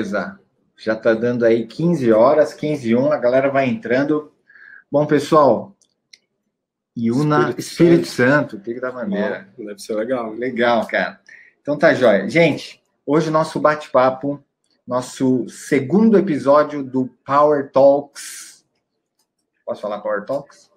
Beleza. Já está dando aí 15 horas, 15 e 1, a galera vai entrando. Bom, pessoal, Iuna Espírito, Espírito Santo, Pico da Bandeira. deve ser legal. Legal, cara. Então tá jóia. Gente, hoje o nosso bate-papo, nosso segundo episódio do Power Talks. Posso falar Power Talks?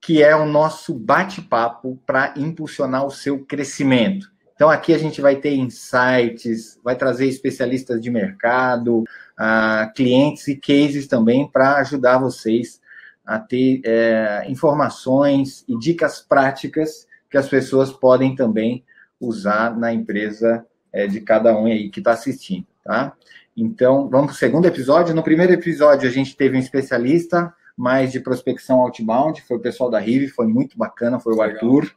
Que é o nosso bate-papo para impulsionar o seu crescimento. Então, aqui a gente vai ter insights, vai trazer especialistas de mercado, uh, clientes e cases também para ajudar vocês a ter é, informações e dicas práticas que as pessoas podem também usar na empresa é, de cada um aí que está assistindo, tá? Então, vamos para o segundo episódio. No primeiro episódio, a gente teve um especialista mais de prospecção outbound, foi o pessoal da Rive, foi muito bacana, foi o Arthur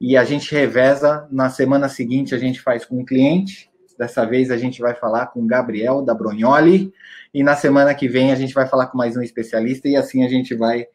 e a gente reveza. Na semana seguinte, a gente faz com um cliente. Dessa vez, a gente vai falar com o Gabriel da Bronioli. E na semana que vem, a gente vai falar com mais um especialista. E assim a gente vai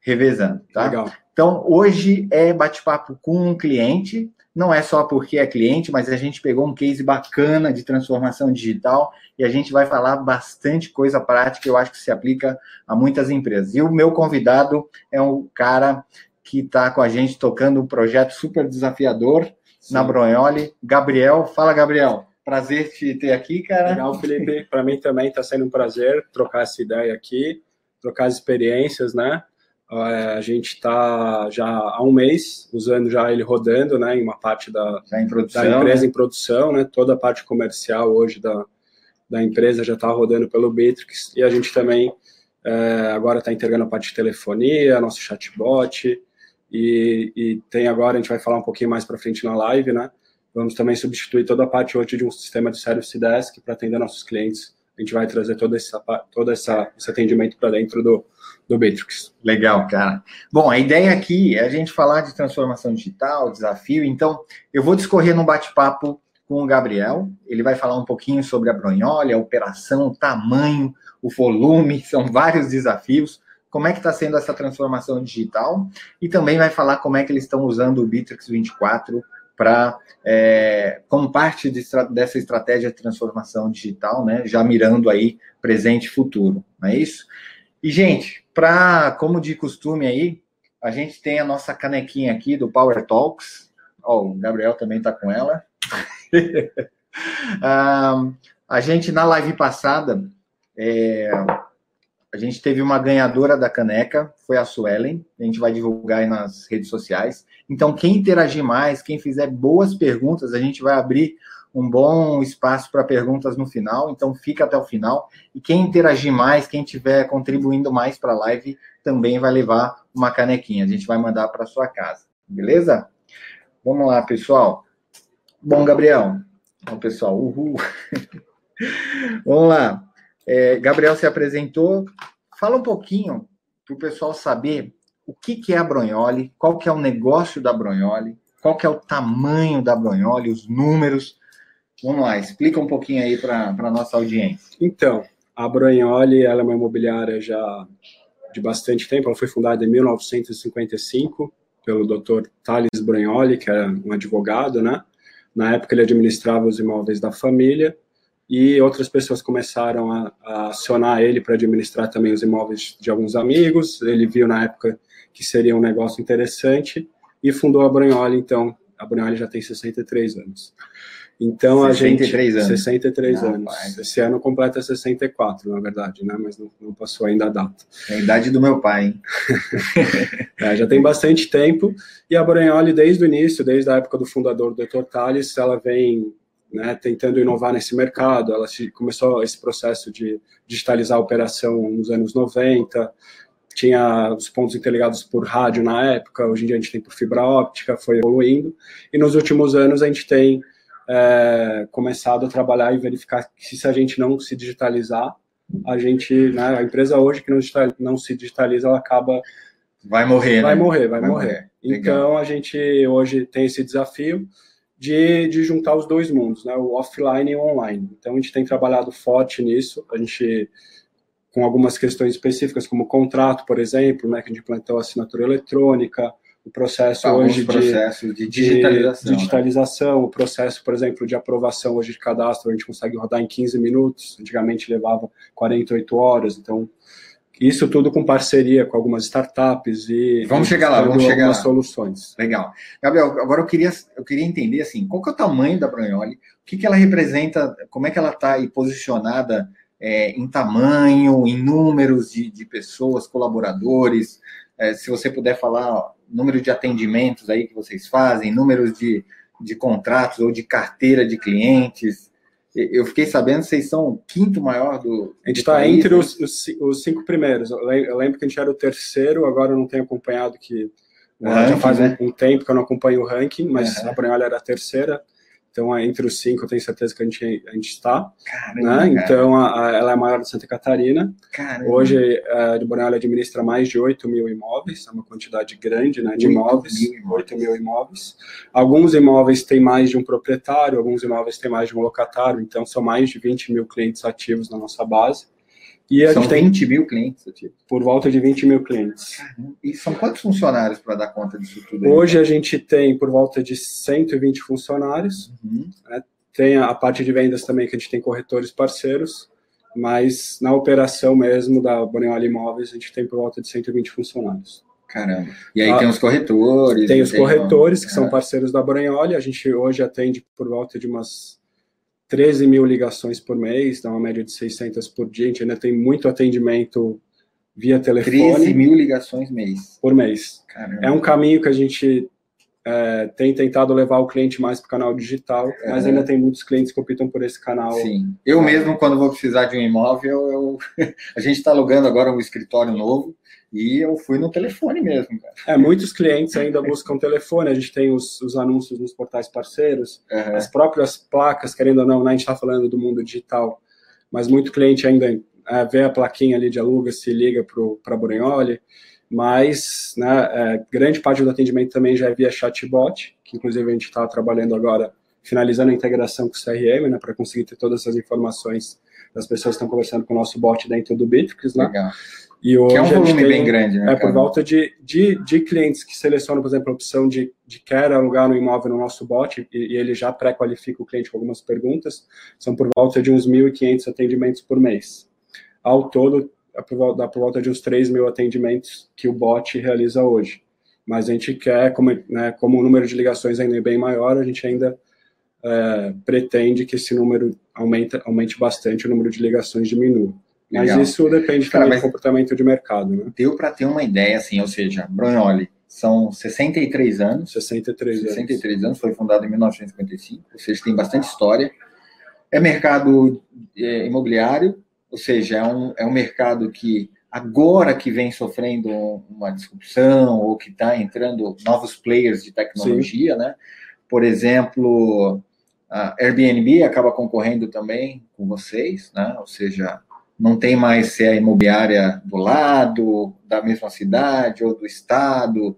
revezando, tá? Legal. Então, hoje é bate-papo com um cliente. Não é só porque é cliente, mas a gente pegou um case bacana de transformação digital e a gente vai falar bastante coisa prática, eu acho que se aplica a muitas empresas. E o meu convidado é um cara que está com a gente tocando um projeto super desafiador Sim. na Bronholi. Gabriel, fala Gabriel. Prazer te ter aqui, cara. Legal, Felipe. Para mim também está sendo um prazer trocar essa ideia aqui, trocar as experiências, né? É, a gente está já há um mês usando já ele rodando, né, em uma parte da, produção, da empresa né? em produção, né? Toda a parte comercial hoje da, da empresa já está rodando pelo Bitrix e a gente também é, agora está integrando a parte de telefonia, nosso chatbot, e, e, tem agora, a gente vai falar um pouquinho mais para frente na live, né? Vamos também substituir toda a parte hoje de um sistema de Service Desk para atender nossos clientes. A gente vai trazer todo, esse, todo essa, esse atendimento para dentro do, do Matrix. Legal, cara. Bom, a ideia aqui é a gente falar de transformação digital, desafio. Então, eu vou discorrer num bate-papo com o Gabriel. Ele vai falar um pouquinho sobre a Bronholi, a operação, o tamanho, o volume, são vários desafios como é que está sendo essa transformação digital e também vai falar como é que eles estão usando o Bitrix 24 para é, como parte de, dessa estratégia de transformação digital, né? Já mirando aí presente e futuro, não é isso? E gente, para como de costume aí, a gente tem a nossa canequinha aqui do Power Talks. Oh, o Gabriel também está com ela. ah, a gente na live passada é, a gente teve uma ganhadora da caneca, foi a Suelen. A gente vai divulgar aí nas redes sociais. Então, quem interagir mais, quem fizer boas perguntas, a gente vai abrir um bom espaço para perguntas no final. Então, fica até o final. E quem interagir mais, quem tiver contribuindo mais para a live, também vai levar uma canequinha. A gente vai mandar para sua casa. Beleza? Vamos lá, pessoal. Bom, Gabriel. Bom, pessoal, uhul. Vamos lá. É, Gabriel se apresentou. Fala um pouquinho para o pessoal saber o que, que é a Bronholi, qual que é o negócio da Bronholi, qual que é o tamanho da Bronholi, os números. Vamos lá, explica um pouquinho aí para a nossa audiência. Então, a Bronholi ela é uma imobiliária já de bastante tempo, ela foi fundada em 1955 pelo Dr. Thales Bronholi, que era um advogado, né? Na época ele administrava os imóveis da família e outras pessoas começaram a, a acionar ele para administrar também os imóveis de alguns amigos. Ele viu na época que seria um negócio interessante e fundou a Branholi. Então, a Branholi já tem 63 anos. Então 63 a gente. Anos. 63 ah, anos. Pai. Esse ano completa 64, na verdade, né? Mas não, não passou ainda a data. É a idade do meu pai, hein? é, já tem bastante tempo. E a Branholi, desde o início, desde a época do fundador, do Dr. Tales, ela vem né, tentando inovar nesse mercado. Ela se, começou esse processo de digitalizar a operação nos anos 90, tinha os pontos interligados por rádio na época, hoje em dia a gente tem por fibra óptica, foi evoluindo, e nos últimos anos a gente tem é, começado a trabalhar e verificar que se a gente não se digitalizar, a gente, né, a empresa hoje que não, não se digitaliza, ela acaba vai morrer, vai né? morrer, vai, vai morrer. morrer. Então a gente hoje tem esse desafio de, de juntar os dois mundos, né, o offline e o online. Então, a gente tem trabalhado forte nisso, a gente, com algumas questões específicas, como contrato, por exemplo, né, que a gente implantou assinatura eletrônica, o processo Alguns hoje de, de digitalização. de digitalização, o processo, por exemplo, de aprovação hoje de cadastro, a gente consegue rodar em 15 minutos, antigamente levava 48 horas, então isso tudo com parceria com algumas startups e Vamos chegar lá, vamos chegar lá. soluções. Legal. Gabriel, agora eu queria, eu queria entender assim, qual que é o tamanho da Brunholi, o que, que ela representa, como é que ela está posicionada é, em tamanho, em números de, de pessoas, colaboradores, é, se você puder falar ó, número de atendimentos aí que vocês fazem, números de, de contratos ou de carteira de clientes. Eu fiquei sabendo que vocês são o quinto maior do. A gente está entre né? os, os, os, cinco primeiros. Eu lembro que a gente era o terceiro, agora eu não tenho acompanhado que. já faz né? um, um, tempo que eu não acompanho o ranking, mas uhum. a Brunholi era a terceira. Então, entre os cinco, eu tenho certeza que a gente, a gente está. Caramba, né? Então, a, a, ela é a maior de Santa Catarina. Caramba. Hoje, a de administra mais de 8 mil imóveis, é uma quantidade grande né, de 8 imóveis, mil imóveis. 8 mil imóveis. Alguns imóveis têm mais de um proprietário, alguns imóveis têm mais de um locatário, então são mais de 20 mil clientes ativos na nossa base. E a são gente tem 20 mil clientes ativos. Por volta de 20 mil clientes. E são quantos funcionários para dar conta disso tudo? Aí? Hoje a gente tem por volta de 120 funcionários. Uhum. Né? Tem a parte de vendas também, que a gente tem corretores parceiros. Mas na operação mesmo da Boneoli Imóveis, a gente tem por volta de 120 funcionários. Caramba. E aí ah, tem os corretores. Tem os corretores, que é. são parceiros da Boreoli. A gente hoje atende por volta de umas 13 mil ligações por mês, dá uma média de 600 por dia. A gente ainda tem muito atendimento via telefone. 13 mil ligações mês. Por mês. Caramba. É um caminho que a gente é, tem tentado levar o cliente mais para o canal digital, é. mas ainda tem muitos clientes que optam por esse canal. Sim. Eu mesmo, quando vou precisar de um imóvel, eu... a gente está alugando agora um escritório novo. E eu fui no telefone mesmo, cara. É, muitos clientes ainda buscam telefone, a gente tem os, os anúncios nos portais parceiros, uhum. as próprias placas, querendo ou não, né, a gente está falando do mundo digital, mas muito cliente ainda é, vê a plaquinha ali de aluga, se liga para a Borenholi, mas né, é, grande parte do atendimento também já é via chatbot, que inclusive a gente está trabalhando agora, finalizando a integração com o CRM, né, para conseguir ter todas essas informações das pessoas que estão conversando com o nosso bot dentro do Bitrix, né? Legal. E hoje que é um volume tem, bem grande, né? É por volta de, de, de, clientes que selecionam, por exemplo, a opção de, de quer alugar no imóvel no nosso bot, e, e ele já pré-qualifica o cliente com algumas perguntas, são por volta de uns 1.500 atendimentos por mês. Ao todo, é por, dá por volta de uns 3 mil atendimentos que o bot realiza hoje. Mas a gente quer, como, né, como o número de ligações ainda é bem maior, a gente ainda é, pretende que esse número aumente, aumente bastante, o número de ligações diminua. Mas Legal. isso depende Cara, também do comportamento de mercado, né? Deu para ter uma ideia, assim, ou seja, Brunholi são 63 anos. 63 anos. 63 anos, foi fundado em 1955, ou seja, tem bastante história. É mercado é, imobiliário, ou seja, é um, é um mercado que agora que vem sofrendo uma disrupção ou que está entrando novos players de tecnologia, Sim. né? Por exemplo, a Airbnb acaba concorrendo também com vocês, né? Ou seja, não tem mais se é imobiliária do lado, da mesma cidade ou do estado,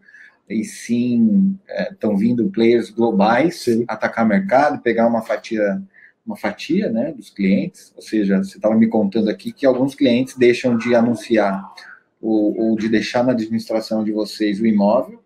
e sim estão é, vindo players globais sim. atacar mercado, pegar uma fatia uma fatia né, dos clientes, ou seja, você estava me contando aqui que alguns clientes deixam de anunciar ou, ou de deixar na administração de vocês o imóvel,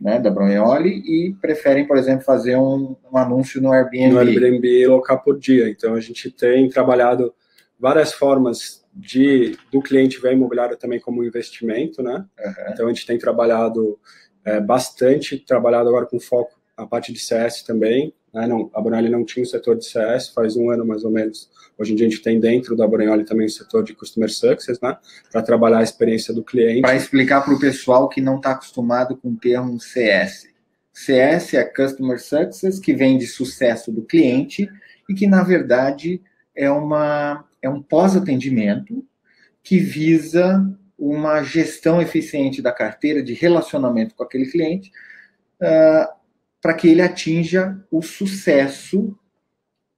né, da Brunholi, e preferem, por exemplo, fazer um, um anúncio no Airbnb. No Airbnb local por dia. Então, a gente tem trabalhado várias formas de do cliente ver imobiliário também como investimento, né? Uhum. Então a gente tem trabalhado é, bastante, trabalhado agora com foco na parte de CS também. Né? Não, a Brunelli não tinha o setor de CS, faz um ano mais ou menos. Hoje em dia a gente tem dentro da Brunelli também o setor de Customer Success, né? Para trabalhar a experiência do cliente. Para explicar para o pessoal que não está acostumado com o termo CS. CS é Customer Success, que vem de sucesso do cliente e que, na verdade, é uma é um pós-atendimento que visa uma gestão eficiente da carteira de relacionamento com aquele cliente uh, para que ele atinja o sucesso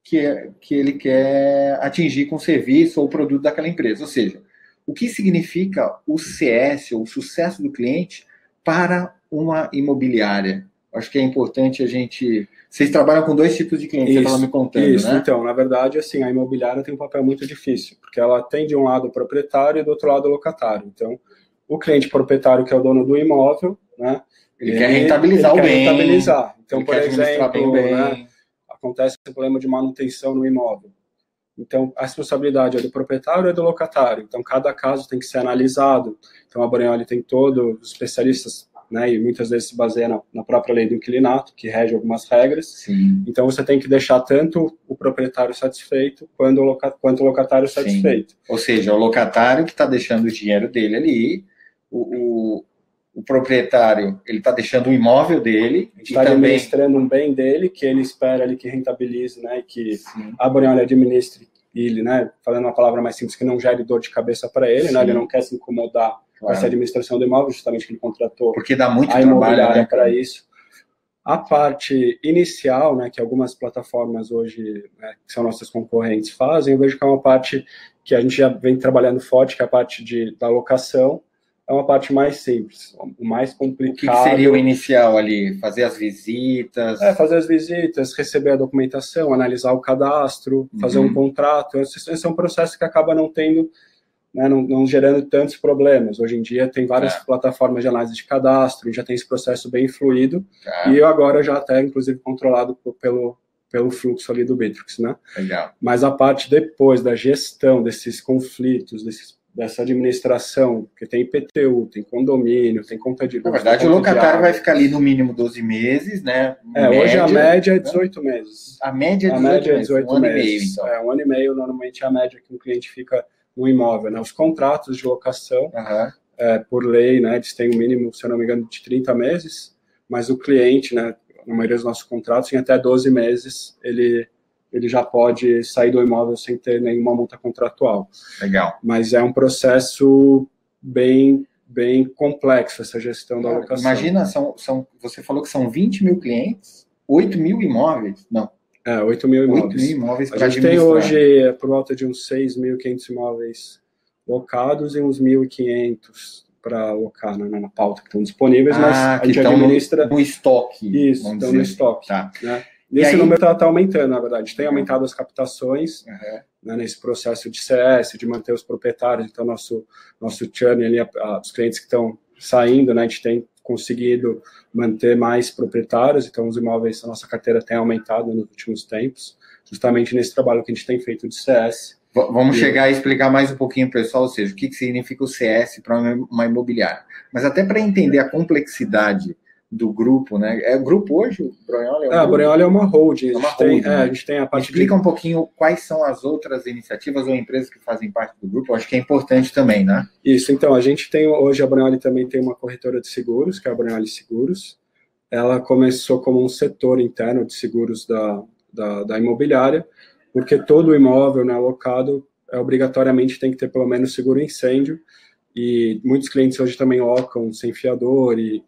que, que ele quer atingir com o serviço ou produto daquela empresa. Ou seja, o que significa o CS, ou o sucesso do cliente, para uma imobiliária? Acho que é importante a gente vocês trabalham com dois tipos de clientes, isso, você estava me contando, isso. né? Então, na verdade, assim, a imobiliária tem um papel muito difícil, porque ela tem de um lado o proprietário e do outro lado o locatário. Então, o cliente proprietário, que é o dono do imóvel, né, Ele, ele quer rentabilizar ele o quer bem. Rentabilizar. Então, por exemplo. Né, acontece o problema de manutenção no imóvel. Então, a responsabilidade é do proprietário ou é do locatário. Então, cada caso tem que ser analisado. Então, a Boreoli tem todos os especialistas, né, e muitas vezes se baseia na, na, própria lei do inquilinato, que rege algumas regras. Sim. Então, você tem que deixar tanto o proprietário satisfeito quanto o, loca, quanto o locatário satisfeito. Sim. Ou seja, o locatário que está deixando o dinheiro dele ali, o, o, o proprietário ele está deixando o imóvel dele. Está também... administrando um bem dele, que ele espera ali que rentabilize, né, que Sim. a Boreoli administre ele, né, falando uma palavra mais simples, que não gere dor de cabeça para ele, né, ele não quer se incomodar claro. com essa administração do imóvel, justamente que ele contratou Porque dá muito a imobiliária né, para isso. A parte inicial, né, que algumas plataformas hoje, né, que são nossas concorrentes, fazem, eu vejo que é uma parte que a gente já vem trabalhando forte, que é a parte de, da locação, é uma parte mais simples. O mais complicado. O que seria o inicial ali? Fazer as visitas? É, fazer as visitas, receber a documentação, analisar o cadastro, fazer um uhum. contrato. Esse, é um processo que acaba não tendo, né, não, não, gerando tantos problemas. Hoje em dia tem várias é. plataformas de análise de cadastro, já tem esse processo bem fluido. É. E eu agora já até, inclusive, controlado pelo, pelo fluxo ali do Bitrix, né? Legal. Mas a parte depois da gestão desses conflitos, desses dessa administração, que tem IPTU, tem condomínio, tem conta de luz. Na verdade, o locatário vai ficar ali no mínimo 12 meses, né? É, média, hoje a média é 18 né? meses. A média é 18, a média é 18 meses, um meses. ano e meio, então. É, um ano e meio, normalmente, é a média que um cliente fica no imóvel, né? Os contratos de locação, uhum. é, por lei, né, eles têm um mínimo, se eu não me engano, de 30 meses, mas o cliente, né, na maioria dos nossos contratos, em até 12 meses, ele ele já pode sair do imóvel sem ter nenhuma multa contratual. Legal. Mas é um processo bem bem complexo essa gestão da locação. Imagina, são, são, você falou que são 20 mil clientes, 8 mil imóveis? Não. É, 8 mil imóveis. 8 mil imóveis A gente tem hoje é, por volta de uns 6.500 imóveis locados e uns 1.500 para alocar né, na pauta que estão disponíveis, ah, mas a gente administra no, no estoque. Isso, estão no assim. estoque. Tá. Né? Esse aí... número está tá aumentando, na verdade. Tem aumentado as captações uhum. né, nesse processo de CS, de manter os proprietários. Então, nosso, nosso churn ali, a, a, os clientes que estão saindo, né, a gente tem conseguido manter mais proprietários. Então, os imóveis, a nossa carteira tem aumentado nos últimos tempos, justamente nesse trabalho que a gente tem feito de CS. Vamos chegar a explicar mais um pouquinho, pessoal, ou seja, o que, que significa o CS para uma imobiliária. Mas até para entender a complexidade do grupo, né? É grupo hoje, o Brunholi? É, um é, a Brunholi é uma holding. É uma holding, tem, é, a gente tem a parte Explica de... um pouquinho quais são as outras iniciativas ou empresas que fazem parte do grupo. Acho que é importante também, né? Isso, então, a gente tem, hoje a Brunholi também tem uma corretora de seguros, que é a Brunholi Seguros. Ela começou como um setor interno de seguros da, da, da imobiliária, porque todo imóvel né, alocado é, obrigatoriamente tem que ter pelo menos seguro incêndio, e muitos clientes hoje também locam sem fiador e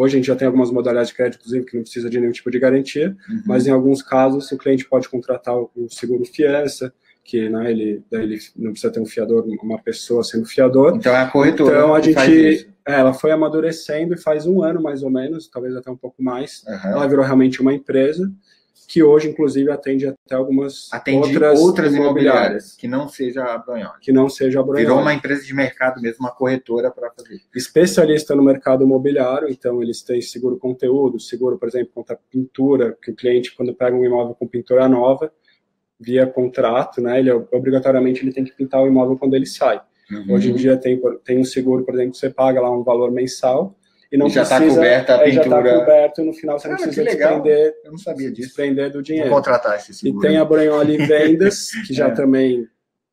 Hoje a gente já tem algumas modalidades de crédito, inclusive, que não precisa de nenhum tipo de garantia, uhum. mas em alguns casos o cliente pode contratar o seguro fiança, que né, ele, ele não precisa ter um fiador, uma pessoa sendo fiador. Então é a corretora. Então a gente, é, ela foi amadurecendo e faz um ano mais ou menos, talvez até um pouco mais. Uhum. Ela virou realmente uma empresa que hoje, inclusive, atende até algumas atende outras, outras imobiliárias, que não seja a Bronholi. Que não seja a. Virou uma empresa de mercado mesmo, uma corretora para fazer. Especialista no mercado imobiliário, então eles têm seguro conteúdo, seguro, por exemplo, contra pintura, que o cliente, quando pega um imóvel com pintura nova, via contrato, né, ele obrigatoriamente ele tem que pintar o imóvel quando ele sai. Uhum. Hoje em dia tem, tem um seguro, por exemplo, que você paga lá um valor mensal, e não e já está coberta a é, pintura. Já está coberto, no final você não precisa desprender, Eu não sabia disso. desprender do dinheiro. Vou contratar esse seguro. E tem a Branholi Vendas, que já é. também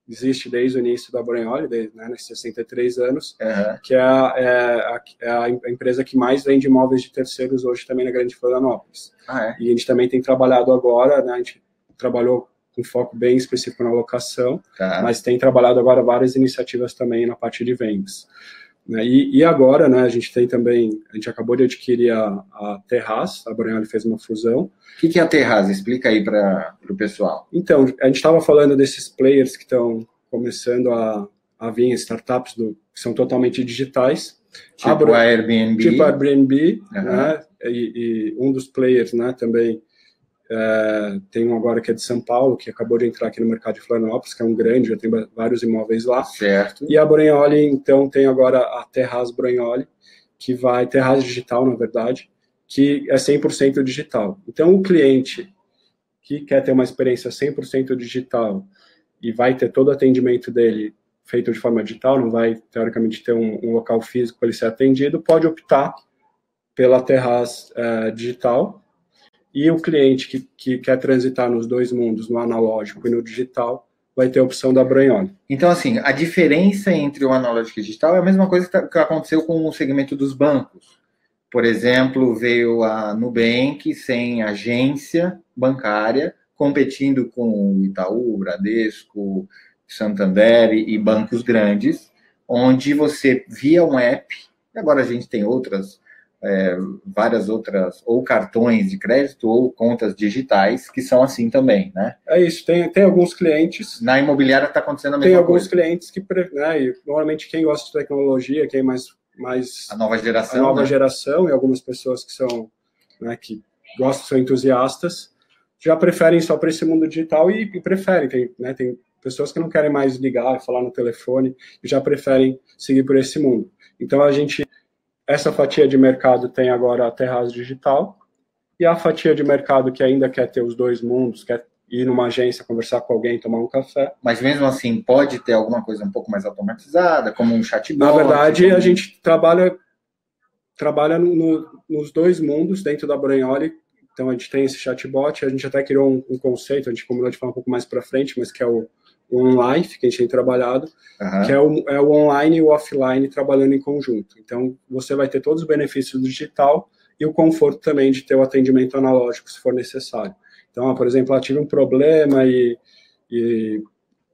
existe desde o início da Branholi, desde né, nesses 63 anos, uhum. que é a, é, a, é a, empresa que mais vende imóveis de terceiros hoje também na Grande Florianópolis. Ah, é? E a gente também tem trabalhado agora, né, a gente trabalhou com foco bem específico na locação, tá. mas tem trabalhado agora várias iniciativas também na parte de vendas. Né? E, e, agora, né, a gente tem também, a gente acabou de adquirir a, a Terraz, a Boreal fez uma fusão. O que, que é a Terraz? Explica aí para o pessoal. Então, a gente estava falando desses players que estão começando a, a vir, startups do, que são totalmente digitais. Tipo a, Airbnb. Tipo Airbnb, uhum. né, e, e, um dos players né, também é, tem um agora que é de São Paulo, que acabou de entrar aqui no mercado de Florianópolis, que é um grande, já tem vários imóveis lá. Certo. E a Branholi, então, tem agora a Terraz Branholi, que vai ter rádio digital, na verdade, que é 100% digital. Então, o cliente que quer ter uma experiência 100% digital e vai ter todo o atendimento dele feito de forma digital, não vai, teoricamente, ter um, um local físico para ele ser atendido, pode optar pela Terraz é, digital. E o cliente que, que quer transitar nos dois mundos, no analógico e no digital, vai ter a opção da Branholi. Então, assim, a diferença entre o analógico e o digital é a mesma coisa que aconteceu com o segmento dos bancos. Por exemplo, veio a Nubank sem agência bancária, competindo com Itaú, Bradesco, Santander e bancos grandes, onde você via um app, e agora a gente tem outras é, várias outras, ou cartões de crédito, ou contas digitais, que são assim também, né? É isso, tem, tem alguns clientes. Na imobiliária está acontecendo a mesma coisa. Tem alguns coisa. clientes que, né, normalmente quem gosta de tecnologia, quem é mais. mais a nova geração. A nova né? geração, e algumas pessoas que são. Né, que gostam, são entusiastas, já preferem só para esse mundo digital e, e preferem. Tem, né, tem pessoas que não querem mais ligar, falar no telefone, e já preferem seguir por esse mundo. Então a gente essa fatia de mercado tem agora a Terraz Digital, e a fatia de mercado que ainda quer ter os dois mundos, quer ir numa agência, conversar com alguém, tomar um café. Mas mesmo assim, pode ter alguma coisa um pouco mais automatizada, como um chatbot? Na verdade, como... a gente trabalha, trabalha no, no, nos dois mundos dentro da Branholi. Então, a gente tem esse chatbot, a gente até criou um, um conceito, a gente combinou de falar um pouco mais para frente, mas que é o online, que a gente tem trabalhado, uhum. que é o, é o online e o offline trabalhando em conjunto. Então, você vai ter todos os benefícios do digital e o conforto também de ter o atendimento analógico, se for necessário. Então, por exemplo, eu tive um problema e, e,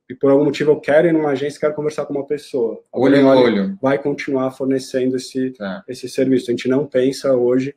e, por algum motivo eu quero ir numa agência quero conversar com uma pessoa. olho no olho. Vai continuar fornecendo esse, tá. esse serviço. A gente não pensa hoje,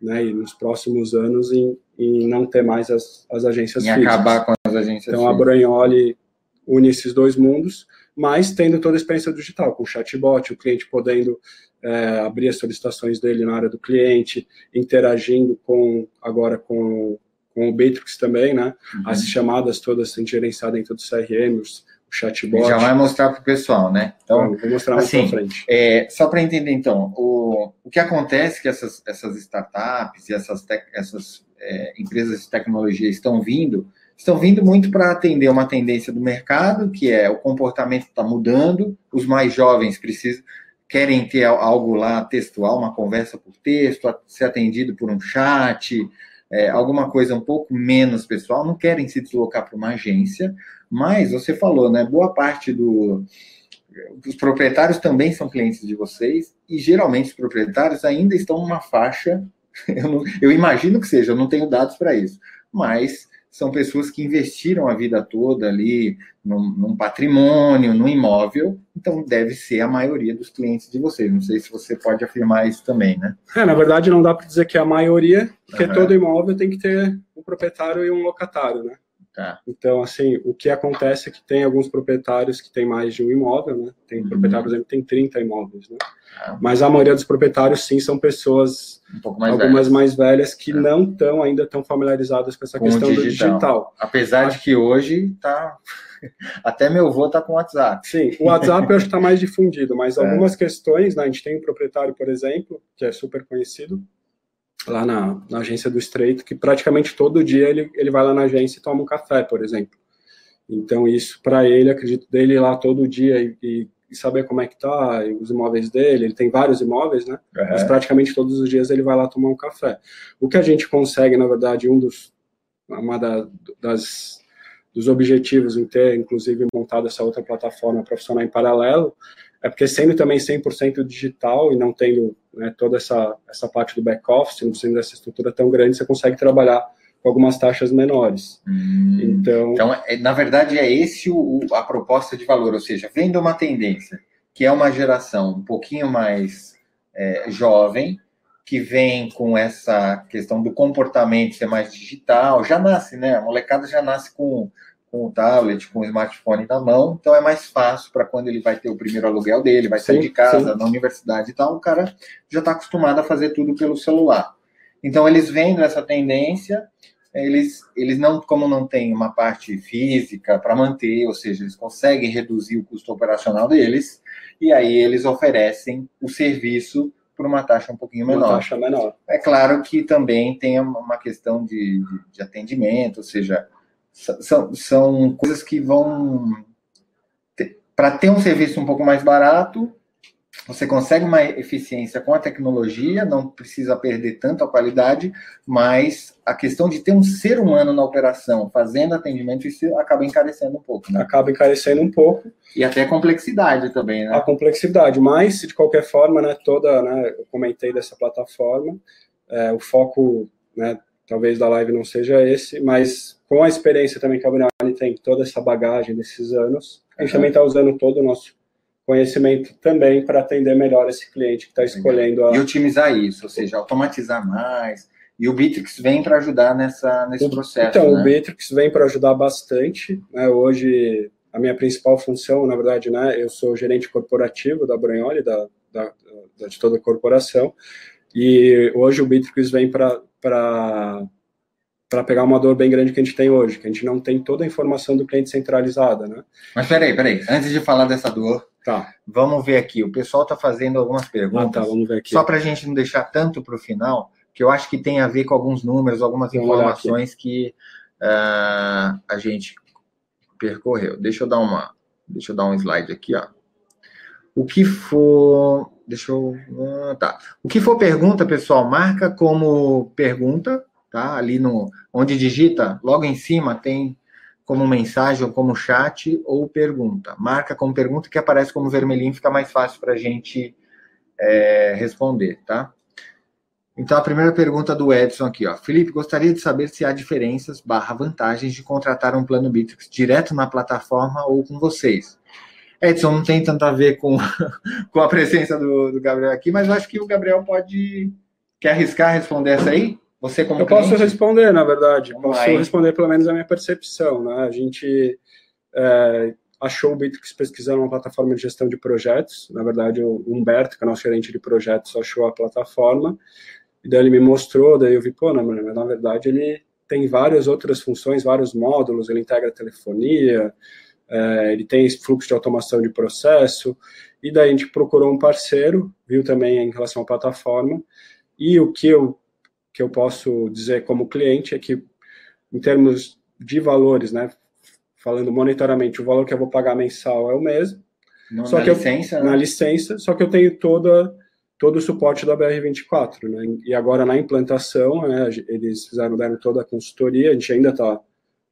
né, e nos próximos anos, em, em não ter mais as, as agências em físicas. acabar com as agências Então, a Branholi une esses dois mundos, mas tendo toda a experiência digital, com o chatbot, o cliente podendo é, abrir as solicitações dele na área do cliente, interagindo com agora com, com o Batrix também, né? Uhum. As chamadas todas sendo gerenciadas dentro do CRM, os, o chatbot. Já vai mostrar para o pessoal, né? Então, vou mostrar mais assim, frente. É, só para entender, então, o, o que acontece que essas, essas startups e essas, tec, essas é, empresas de tecnologia estão vindo estão vindo muito para atender uma tendência do mercado, que é o comportamento está mudando, os mais jovens precisam querem ter algo lá textual, uma conversa por texto, ser atendido por um chat, é, alguma coisa um pouco menos pessoal, não querem se deslocar para uma agência, mas você falou, né? Boa parte do, dos proprietários também são clientes de vocês, e geralmente os proprietários ainda estão numa faixa, eu, não, eu imagino que seja, eu não tenho dados para isso, mas são pessoas que investiram a vida toda ali num, num, patrimônio, no imóvel, então deve ser a maioria dos clientes de vocês. Não sei se você pode afirmar isso também, né? É, na verdade, não dá para dizer que é a maioria, porque uhum. todo imóvel tem que ter um proprietário e um locatário, né? Tá. Então, assim, o que acontece é que tem alguns proprietários que têm mais de um imóvel, né? Tem uhum. proprietário, por exemplo, que tem 30 imóveis, né? Ah. Mas a maioria dos proprietários, sim, são pessoas, um mais algumas velhas. mais velhas, que é. não estão ainda tão familiarizadas com essa com questão digital. do digital. Apesar de que hoje tá... Até meu avô tá com WhatsApp. Sim, o WhatsApp eu acho que está mais difundido, mas é. algumas questões, né? A gente tem um proprietário, por exemplo, que é super conhecido, lá na, na, agência do Estreito, que praticamente todo dia ele, ele vai lá na agência e toma um café, por exemplo. Então, isso para ele, acredito dele ir lá todo dia e, e, saber como é que tá, os imóveis dele, ele tem vários imóveis, né? Uhum. Mas praticamente todos os dias ele vai lá tomar um café. O que a gente consegue, na verdade, um dos, uma da, das, dos objetivos em ter, inclusive, montado essa outra plataforma profissional em paralelo, é porque sendo também 100% digital e não tendo né, toda essa, essa parte do back-office, não sendo essa estrutura tão grande, você consegue trabalhar com algumas taxas menores. Hum, então, então é, na verdade, é esse o, a proposta de valor, ou seja, vendo uma tendência, que é uma geração um pouquinho mais é, jovem, que vem com essa questão do comportamento ser mais digital, já nasce, né? A molecada já nasce com com o tablet, com o smartphone na mão, então é mais fácil para quando ele vai ter o primeiro aluguel dele, vai sair sim, de casa, sim. na universidade e tal, o cara já está acostumado a fazer tudo pelo celular. Então, eles vendo essa tendência, eles, eles não, como não tem uma parte física para manter, ou seja, eles conseguem reduzir o custo operacional deles, e aí eles oferecem o serviço por uma taxa um pouquinho menor. Uma taxa menor. É claro que também tem uma questão de, de, de atendimento, ou seja, são, são coisas que vão. Para ter um serviço um pouco mais barato, você consegue uma eficiência com a tecnologia, não precisa perder tanto a qualidade, mas a questão de ter um ser humano na operação fazendo atendimento, isso acaba encarecendo um pouco. Né? Acaba encarecendo um pouco. E até a complexidade também, né? A complexidade, mas de qualquer forma, né, toda, né, eu comentei dessa plataforma, é, o foco, né, talvez da live não seja esse, mas com a experiência também que a Briane tem, toda essa bagagem desses anos, a gente uhum. também está usando todo o nosso conhecimento também para atender melhor esse cliente que está escolhendo a... E otimizar isso, ou seja, automatizar mais. E o Bitrix vem para ajudar nessa, nesse processo. Então, né? o Bitrix vem para ajudar bastante. Né? Hoje, a minha principal função, na verdade, né, eu sou gerente corporativo da Branholi, da, da, da, de toda a corporação. E hoje o Bitrix vem para para pegar uma dor bem grande que a gente tem hoje, que a gente não tem toda a informação do cliente centralizada, né? Mas peraí, peraí, antes de falar dessa dor, Tá. Vamos ver aqui. O pessoal está fazendo algumas perguntas. Ah, tá, vamos ver aqui. Só para a gente não deixar tanto para o final, que eu acho que tem a ver com alguns números, algumas vamos informações que uh, a gente percorreu. Deixa eu dar uma, deixa eu dar um slide aqui, ó. O que for, deixa eu, uh, tá. O que for pergunta, pessoal, marca como pergunta, tá? Ali no onde digita, logo em cima tem como mensagem ou como chat ou pergunta. Marca como pergunta que aparece como vermelhinho, fica mais fácil para a gente é, responder, tá? Então, a primeira pergunta do Edson aqui, ó. Felipe, gostaria de saber se há diferenças barra vantagens de contratar um plano Bitrix direto na plataforma ou com vocês. Edson, não tem tanto a ver com, com a presença do, do Gabriel aqui, mas eu acho que o Gabriel pode... Quer arriscar responder essa aí? Você como Eu cliente? posso responder, na verdade. Vamos posso responder pelo menos a minha percepção. Né? A gente é, achou o Bitrix pesquisando uma plataforma de gestão de projetos. Na verdade, o Humberto, que é nosso gerente de projetos, achou a plataforma. E daí ele me mostrou, daí eu vi, pô, não, mas na verdade ele tem várias outras funções, vários módulos, ele integra telefonia, é, ele tem fluxo de automação de processo, e daí a gente procurou um parceiro, viu também em relação à plataforma, e o que eu que eu posso dizer como cliente é que, em termos de valores, né, falando monetariamente, o valor que eu vou pagar mensal é o mesmo. No, só na que licença, eu, né? Na licença, só que eu tenho toda, todo o suporte da BR24. Né? E agora, na implantação, né, eles fizeram, deram toda a consultoria, a gente ainda está,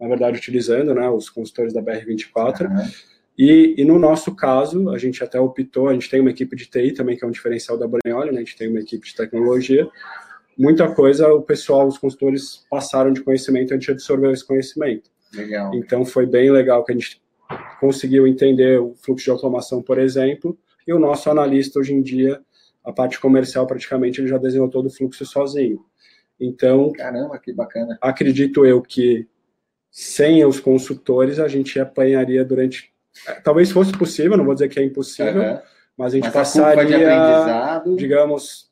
na verdade, utilizando né, os consultores da BR24. Uhum. E, e, no nosso caso, a gente até optou, a gente tem uma equipe de TI também, que é um diferencial da Brunholi, né? a gente tem uma equipe de tecnologia, muita coisa o pessoal, os consultores passaram de conhecimento, a gente absorveu esse conhecimento. Legal. Então foi bem legal que a gente conseguiu entender o fluxo de automação, por exemplo, e o nosso analista hoje em dia, a parte comercial praticamente ele já desenhou todo o fluxo sozinho. Então, caramba, que bacana. Acredito eu que sem os consultores a gente apanharia durante talvez fosse possível, não vou dizer que é impossível, uhum. mas a gente mas passaria, a digamos,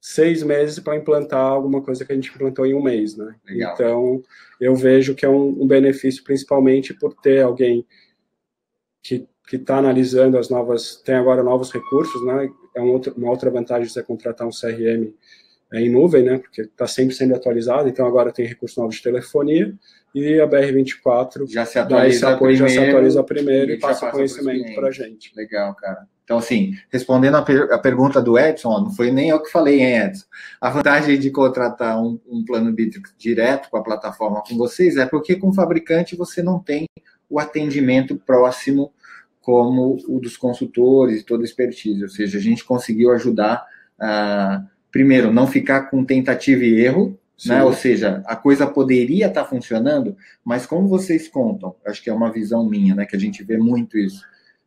seis meses para implantar alguma coisa que a gente implantou em um mês, né? Legal. Então, eu vejo que é um, um, benefício principalmente por ter alguém que que está analisando as novas, tem agora novos recursos, né? É um outro, uma outra vantagem de você contratar um CRM é, em nuvem, né? Porque está sempre sendo atualizado, então agora tem recursos novos de telefonia e a BR24 já se atualiza, apoio, primeiro, já se atualiza primeiro e, e passa o conhecimento para a gente. Legal, cara. Então, assim, respondendo a, per a, pergunta do Edson, ó, não foi nem eu que falei, hein, Edson? A vantagem de contratar um, um plano Bitrix direto com a plataforma com vocês é porque com o fabricante você não tem o atendimento próximo como o dos consultores e toda a expertise. Ou seja, a gente conseguiu ajudar a, primeiro, não ficar com tentativa e erro, né? ou seja, a coisa poderia estar tá funcionando, mas como vocês contam, acho que é uma visão minha, né, que a gente vê muito isso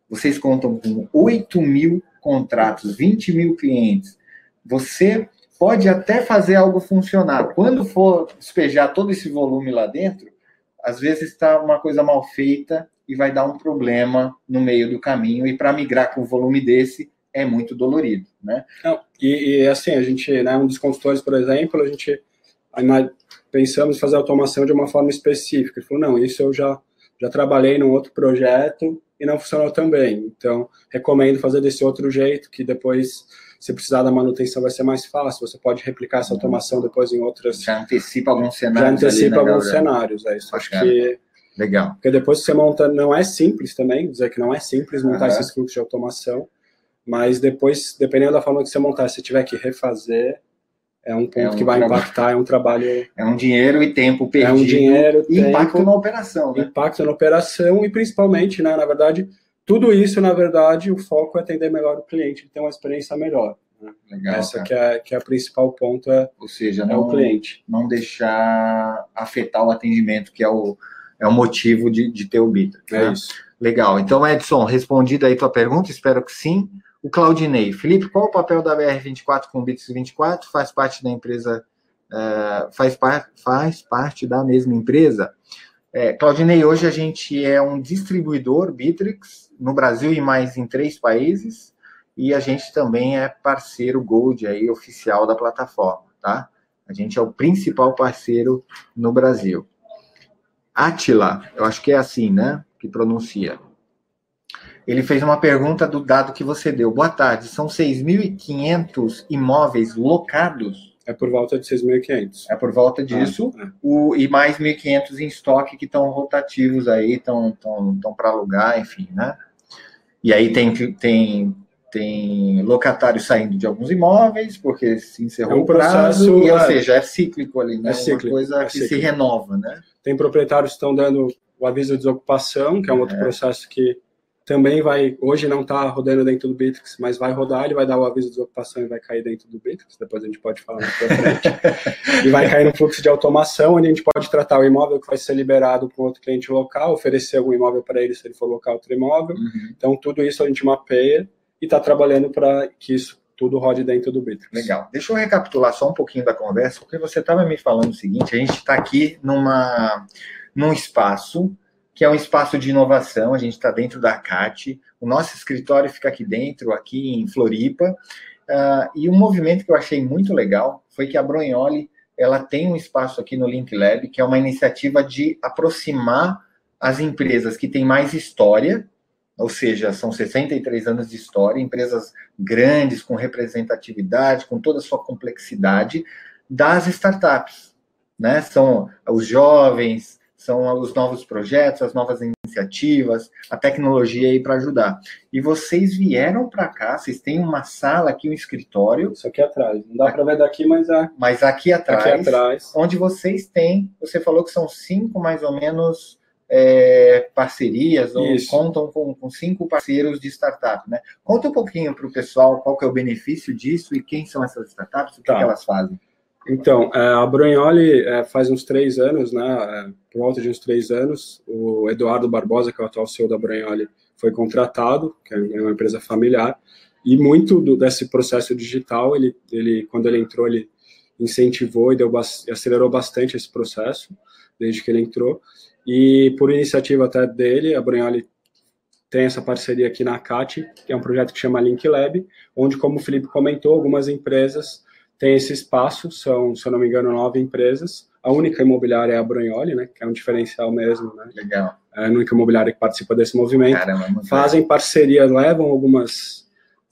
vocês contam com 8 mil contratos, 20 mil clientes. Você pode até fazer algo funcionar. Quando for despejar todo esse volume lá dentro, às vezes está uma coisa mal feita e vai dar um problema no meio do caminho. E para migrar com um volume desse é muito dolorido, né? Não, e, e, assim, a gente, né, um dos consultores, por exemplo, a gente pensamos em fazer automação de uma forma específica. Ele falou, não, isso eu já, já trabalhei num outro projeto e não funcionou tão bem. Então, recomendo fazer desse outro jeito, que depois se precisar da manutenção vai ser mais fácil, você pode replicar essa automação depois em outras. Já antecipa alguns cenários. Já antecipa ali, né, alguns cenários, é isso. Acho que. Legal. Porque depois você monta, não é simples também, dizer que não é simples montar uhum. esses fluxos de automação, mas depois, dependendo da forma que você montar, se tiver que refazer, é um ponto é um que vai impactar, é um trabalho. É um dinheiro e tempo perdido. É um dinheiro, e tempo, impacto na operação. Né? Impacto na operação e principalmente, né, na verdade, tudo isso, na verdade, o foco é atender melhor o cliente, ter uma experiência melhor. Né? Legal, Essa que é, que é a principal ponto, é, Ou seja, é não, o cliente. Não deixar afetar o atendimento, que é o, é o motivo de, de ter o Bita. É né? isso. Legal. Então, Edson, respondida aí tua pergunta, espero que sim. O Claudinei. Felipe, qual o papel da BR24 com o Bits 24? Faz parte da empresa, uh, faz, par, faz parte da mesma empresa? É, Claudinei, hoje a gente é um distribuidor Bitrix no Brasil e mais em três países, e a gente também é parceiro Gold aí, oficial da plataforma, tá? A gente é o principal parceiro no Brasil. Atila, eu acho que é assim, né? Que pronuncia. Ele fez uma pergunta do dado que você deu. Boa tarde. São 6.500 imóveis locados? É por volta de 6.500. É por volta disso. Ah, é. o, e mais 1.500 em estoque que estão rotativos aí, estão para alugar, enfim, né? E aí tem, tem, tem locatários saindo de alguns imóveis, porque se encerrou é um processo, o prazo, e, ou é. seja, é cíclico ali, né? É cíclico, uma coisa é que se renova, né? Tem proprietários que estão dando o aviso de desocupação, que é um outro é. processo que também vai, hoje não está rodando dentro do Bitrix, mas vai rodar, ele vai dar o aviso de desocupação e vai cair dentro do Bitrix, depois a gente pode falar mais pra frente. e vai cair no fluxo de automação, onde a gente pode tratar o imóvel que vai ser liberado para outro cliente local, oferecer algum imóvel para ele se ele for local outro imóvel. Uhum. Então, tudo isso a gente mapeia e está trabalhando para que isso tudo rode dentro do Bitrix. Legal. Deixa eu recapitular só um pouquinho da conversa, porque você estava me falando o seguinte, a gente está aqui numa, num espaço que é um espaço de inovação. A gente está dentro da CAT, o nosso escritório fica aqui dentro, aqui em Floripa. Uh, e um movimento que eu achei muito legal foi que a Bronholi ela tem um espaço aqui no Link Lab, que é uma iniciativa de aproximar as empresas que têm mais história, ou seja, são 63 anos de história, empresas grandes, com representatividade, com toda a sua complexidade, das startups. Né? São os jovens, são os novos projetos, as novas iniciativas, a tecnologia aí para ajudar. E vocês vieram para cá, vocês têm uma sala aqui, um escritório. Isso aqui atrás. Não dá para ver daqui, mas é. Mas aqui atrás, aqui atrás, onde vocês têm, você falou que são cinco mais ou menos é, parcerias, ou Isso. contam com, com, cinco parceiros de startup, né? Conta um pouquinho para o pessoal qual que é o benefício disso e quem são essas startups, o que, tá. que elas fazem. Então, é, a Brunholi é, faz uns três anos, né, é, por volta de uns três anos, o Eduardo Barbosa, que é o atual CEO da Brunholi, foi contratado, que é uma empresa familiar, e muito do, desse processo digital, ele, ele, quando ele entrou, ele incentivou e deu, acelerou bastante esse processo, desde que ele entrou, e por iniciativa até dele, a Brunholi tem essa parceria aqui na CAT, que é um projeto que chama Link Lab, onde, como o Felipe comentou, algumas empresas tem esse espaço, são, se eu não me engano, nove empresas. A única imobiliária é a Brunholi, né, que é um diferencial mesmo. Né? Legal. É a única imobiliária que participa desse movimento. Caramba, Fazem parceria, levam algumas,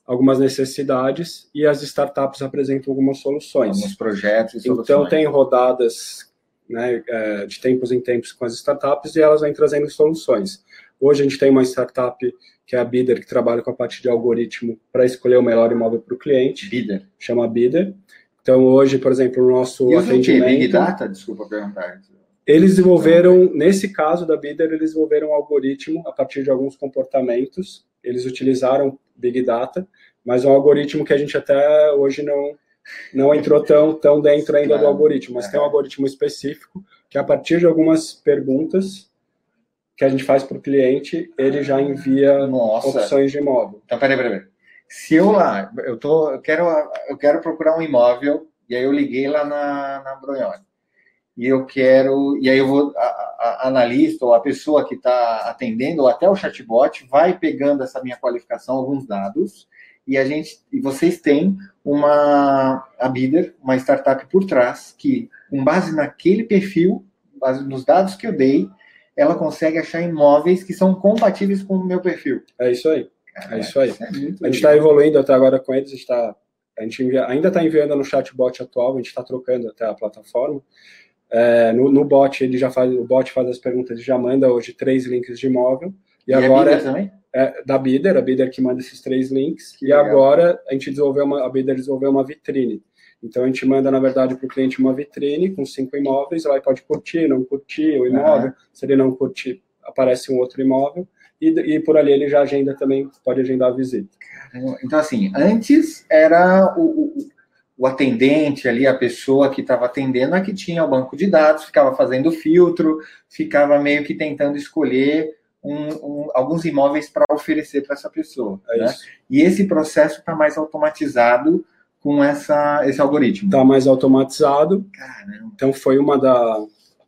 algumas necessidades e as startups apresentam algumas soluções. Alguns projetos e soluções. Então, tem rodadas né, é, de tempos em tempos com as startups e elas vêm trazendo soluções. Hoje a gente tem uma startup que é a Bidder, que trabalha com a parte de algoritmo para escolher o melhor imóvel para o cliente. Bidder. Chama Bidder. Então, hoje, por exemplo, o nosso e atendimento... Big Data? Desculpa perguntar. Eles desenvolveram, nesse caso da Bidder, eles desenvolveram um algoritmo a partir de alguns comportamentos. Eles utilizaram Big Data, mas é um algoritmo que a gente até hoje não, não entrou tão, tão dentro ainda claro. do algoritmo, mas é. tem um algoritmo específico que a partir de algumas perguntas que a gente faz para o cliente, ele já envia Nossa. opções de imóvel. Então, peraí, peraí. Se eu lá, eu, tô, eu, quero, eu quero procurar um imóvel, e aí eu liguei lá na, na. E eu quero, e aí eu vou, a, a analista ou a pessoa que está atendendo, ou até o chatbot, vai pegando essa minha qualificação, alguns dados, e a gente, e vocês têm uma, a Bidder, uma startup por trás, que, com base naquele perfil, base nos dados que eu dei, ela consegue achar imóveis que são compatíveis com o meu perfil. É isso aí. É isso aí. É a gente está evoluindo até agora com eles, está a gente envia, ainda está enviando no chatbot atual, a gente está trocando até a plataforma. É, no, no, bot, ele já faz, o bot faz as perguntas, já manda hoje três links de imóvel. E, e agora. É também? É, da Bidder, a Bidder que manda esses três links. Que e legal. agora a gente desenvolveu uma, a Bidder desenvolveu uma vitrine. Então a gente manda, na verdade, para o cliente uma vitrine com cinco imóveis, lá ele pode curtir, não curtir o imóvel. Uhum. Se ele não curtir, aparece um outro imóvel. E, e por ali ele já agenda também, pode agendar a visita. Então, assim, antes era o, o, o atendente ali, a pessoa que estava atendendo, a que tinha o banco de dados, ficava fazendo filtro, ficava meio que tentando escolher um, um, alguns imóveis para oferecer para essa pessoa. É né? E esse processo está mais automatizado com essa, esse algoritmo. Está mais automatizado. Caramba. Então foi uma da.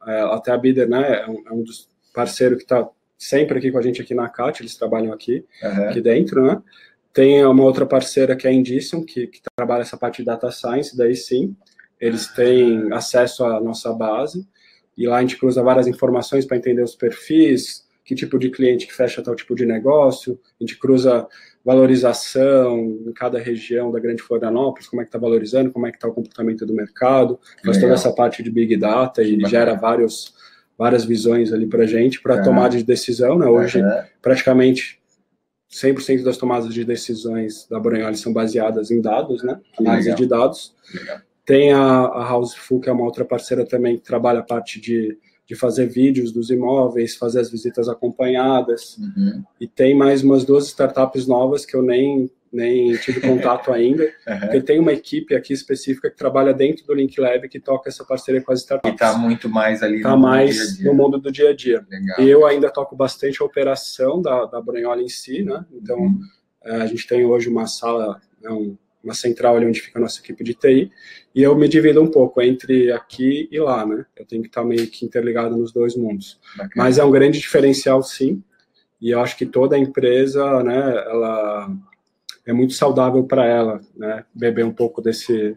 É, até a Bidder, né? É um, é um dos parceiros que está sempre aqui com a gente aqui na CAT, eles trabalham aqui, uhum. aqui dentro, né? Tem uma outra parceira que é a Indicium, que, que trabalha essa parte de data science, daí sim, eles têm acesso à nossa base, e lá a gente cruza várias informações para entender os perfis, que tipo de cliente que fecha tal tipo de negócio, a gente cruza valorização em cada região da Grande Florianópolis, como é que está valorizando, como é que está o comportamento do mercado, faz toda essa parte de Big Data e gera vários, várias visões ali para a gente, para tomada de decisão, né? Hoje, praticamente 100% das tomadas de decisões da Borealis são baseadas em dados, né? Análise de dados. Legal. Tem a, a Houseful, que é uma outra parceira também que trabalha a parte de, de fazer vídeos dos imóveis, fazer as visitas acompanhadas. Uhum. E tem mais umas duas startups novas que eu nem nem tive contato ainda, uhum. porque tem uma equipe aqui específica que trabalha dentro do Link Lab que toca essa parceria com as startups. E está muito mais ali tá no mais dia -dia. no mundo do dia a dia. Legal. E eu ainda toco bastante a operação da, da Branhola em si, né? Então, uhum. É, a gente tem hoje uma sala, né, uma central ali onde fica a nossa equipe de TI, e eu me divido um pouco entre aqui e lá, né? Eu tenho que estar meio que interligado nos dois mundos. Bacana. Mas é um grande diferencial, sim, e eu acho que toda empresa, né, ela é muito saudável para ela, né, beber um pouco desse,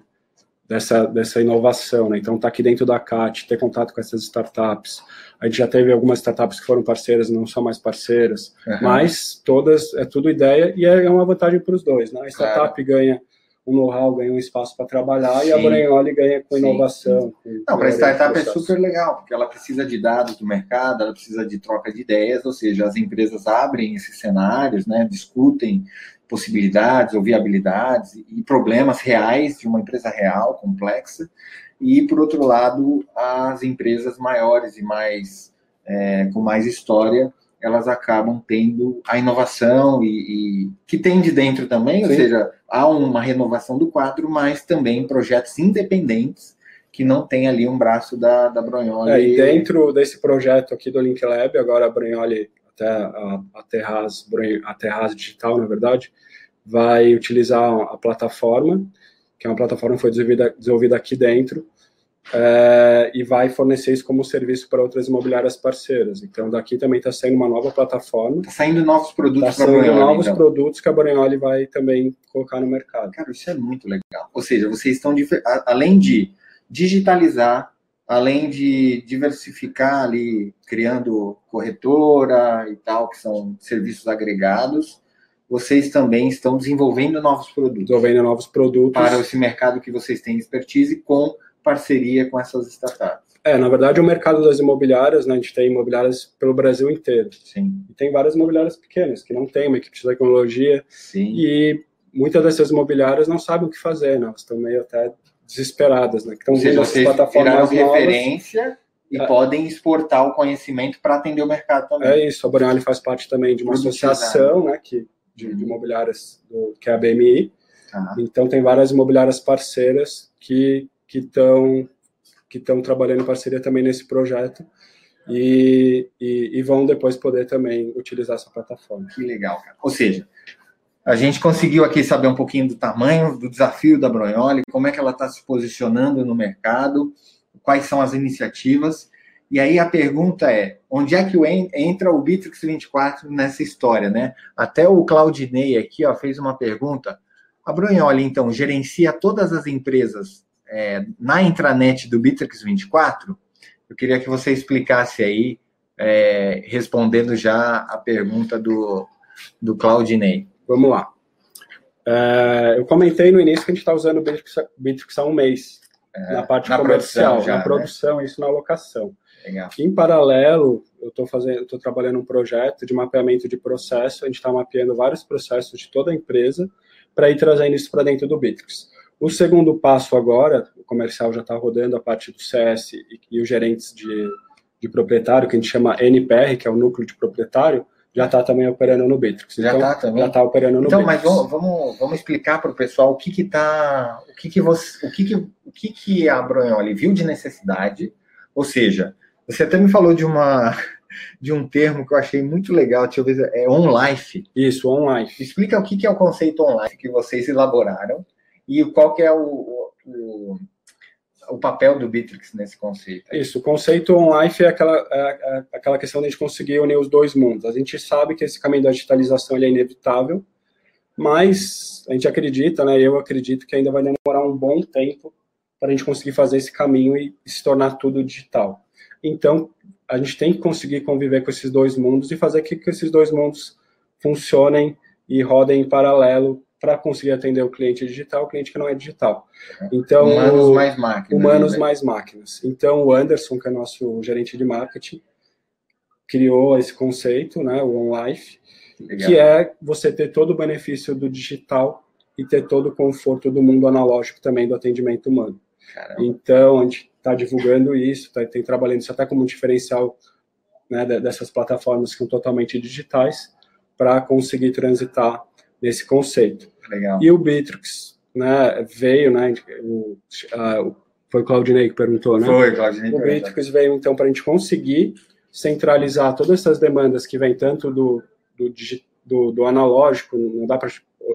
dessa, dessa inovação, né? Então, tá aqui dentro da CAT, ter contato com essas startups. A gente já teve algumas startups que foram parceiras, não são mais parceiras, uhum. mas todas, é tudo ideia e é uma vantagem para os dois, né? A startup claro. ganha um know-how, ganha um espaço para trabalhar sim. e a Brainoli ganha com sim, inovação. Com não, para a startup é super legal, porque ela precisa de dados do mercado, ela precisa de troca de ideias, ou seja, as empresas abrem esses cenários, né, discutem possibilidades ou viabilidades e problemas reais de uma empresa real, complexa, e, por outro lado, as empresas maiores e mais é, com mais história, elas acabam tendo a inovação e, e que tem de dentro também, Sim. ou seja, há uma renovação do quadro, mas também projetos independentes que não tem ali um braço da, da Bronholi. É, e dentro desse projeto aqui do Link Lab, agora a Bronholi até a, a, Terraz, a Terraz Digital, na verdade, vai utilizar a plataforma, que é uma plataforma que foi desenvolvida, desenvolvida aqui dentro, é, e vai fornecer isso como serviço para outras imobiliárias parceiras. Então, daqui também está saindo uma nova plataforma. Está saindo novos produtos Está saindo novos então. produtos que a Boreoli vai também colocar no mercado. Cara, isso é muito legal. Ou seja, vocês estão, além de digitalizar além de diversificar ali, criando corretora e tal, que são serviços agregados, vocês também estão desenvolvendo novos produtos. Desenvolvendo novos produtos. Para esse mercado que vocês têm expertise com parceria com essas startups. É, na verdade, o mercado das imobiliárias, né, a gente tem imobiliárias pelo Brasil inteiro. Sim. E tem várias imobiliárias pequenas, que não têm uma equipe de tecnologia. Sim. E muitas dessas imobiliárias não sabem o que fazer, né? Elas estão meio até desesperadas, né? Que estão vendo as plataformas referência e é. podem exportar o conhecimento para atender o mercado também. É isso, a Boreal faz parte também de uma associação, né, que, de, de imobiliárias, do, que é a BMI. Ah. Então, tem várias imobiliárias parceiras que estão que estão trabalhando em parceria também nesse projeto e, e, e, vão depois poder também utilizar essa plataforma. Que legal, cara. Ou seja, a gente conseguiu aqui saber um pouquinho do tamanho, do desafio da Bronholi, como é que ela está se posicionando no mercado, quais são as iniciativas. E aí a pergunta é, onde é que entra o Bitrix 24 nessa história, né? Até o Claudinei aqui ó, fez uma pergunta. A Bronholi, então, gerencia todas as empresas é, na intranet do Bitrix 24? Eu queria que você explicasse aí, é, respondendo já a pergunta do, do Claudinei. Vamos lá. É, eu comentei no início que a gente está usando o Bitrix, Bitrix há um mês, é, na parte na comercial, produção já, na né? produção, isso na alocação. Legal. Em paralelo, eu estou fazendo, estou trabalhando um projeto de mapeamento de processo. A gente está mapeando vários processos de toda a empresa para ir trazendo isso para dentro do Bitrix. O segundo passo agora, o comercial já está rodando a parte do CS e, e os gerentes de, de proprietário, que a gente chama NPR, que é o núcleo de proprietário, já está também operando no Bitrix. Já está então, também. Já está operando no então, Bitrix. Então, mas vamos, vamos, explicar para o pessoal o que que tá, o que que você, o que que, o que que a Bronholi viu de necessidade, ou seja, você até me falou de uma de um termo que eu achei muito legal, deixa eu ver, é on-life. Isso, on-life. Explica o que que é o conceito on-life que vocês elaboraram e qual que é o, o, o papel do Bitrix nesse conceito. Isso, o conceito on-life é aquela, é, é aquela questão de a gente conseguir unir os dois mundos. A gente sabe que esse caminho da digitalização é inevitável, mas a gente acredita, né, eu acredito que ainda vai demorar um bom tempo para a gente conseguir fazer esse caminho e se tornar tudo digital. Então, a gente tem que conseguir conviver com esses dois mundos e fazer que, que esses dois mundos funcionem e rodem em paralelo para conseguir atender o cliente digital, o cliente que não é digital. Então, humanos mais máquinas. Humanos né? mais máquinas. Então, o Anderson, que é nosso gerente de marketing, criou esse conceito, né, o On Life, que é você ter todo o benefício do digital e ter todo o conforto do mundo analógico também do atendimento humano. Caramba. Então, a gente está divulgando isso, tá, tem trabalhando isso até como um diferencial né, dessas plataformas que são totalmente digitais para conseguir transitar nesse conceito. Legal. E o Bitrix né, veio, né, o, uh, foi o Claudinei que perguntou, né? Foi, Claudinei. O Bitrix veio, então, para a gente conseguir centralizar todas essas demandas que vêm tanto do, do, do, do analógico, não dá para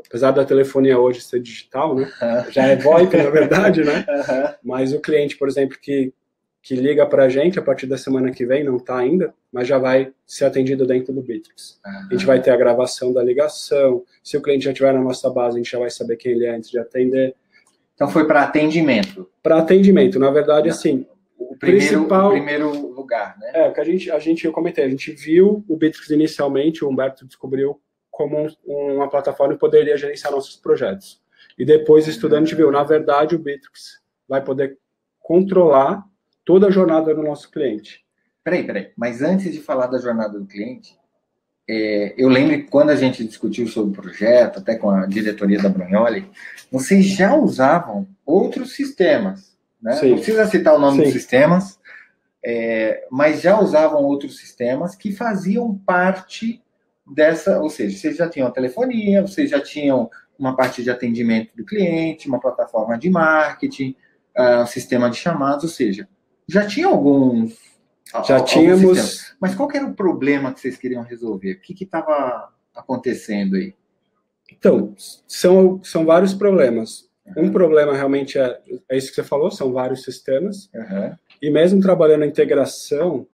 apesar da telefonia hoje ser digital, né? Já é VoIP, na verdade, né? Mas o cliente, por exemplo, que que liga para a gente a partir da semana que vem, não está ainda, mas já vai ser atendido dentro do Bitrix. A gente vai ter a gravação da ligação. Se o cliente já estiver na nossa base, a gente já vai saber quem ele é antes de atender. Então foi para atendimento. Para atendimento, na verdade, assim, o primeiro, principal. O primeiro lugar, né? É, o que a gente, a gente, eu comentei, a gente viu o Bitrix inicialmente, o Humberto descobriu como um, uma plataforma que poderia gerenciar nossos projetos. E depois, gente viu, na verdade, o Bitrix vai poder controlar toda a jornada do nosso cliente. Peraí, peraí. Mas antes de falar da jornada do cliente, é, eu lembro que quando a gente discutiu sobre o projeto, até com a diretoria da Brunholi, vocês já usavam outros sistemas. Né? Não precisa citar o nome Sim. dos sistemas, é, mas já usavam outros sistemas que faziam parte dessa, ou seja, vocês já tinham a telefonia, vocês já tinham uma parte de atendimento do cliente, uma plataforma de marketing, uh, um sistema de chamados, ou seja, já tinha alguns. Já tínhamos. Mas qual era o problema que vocês queriam resolver? O que estava acontecendo aí? Então, são, são vários problemas. Uhum. Um problema realmente é, é isso que você falou, são vários sistemas. Uhum. E mesmo trabalhando a integração,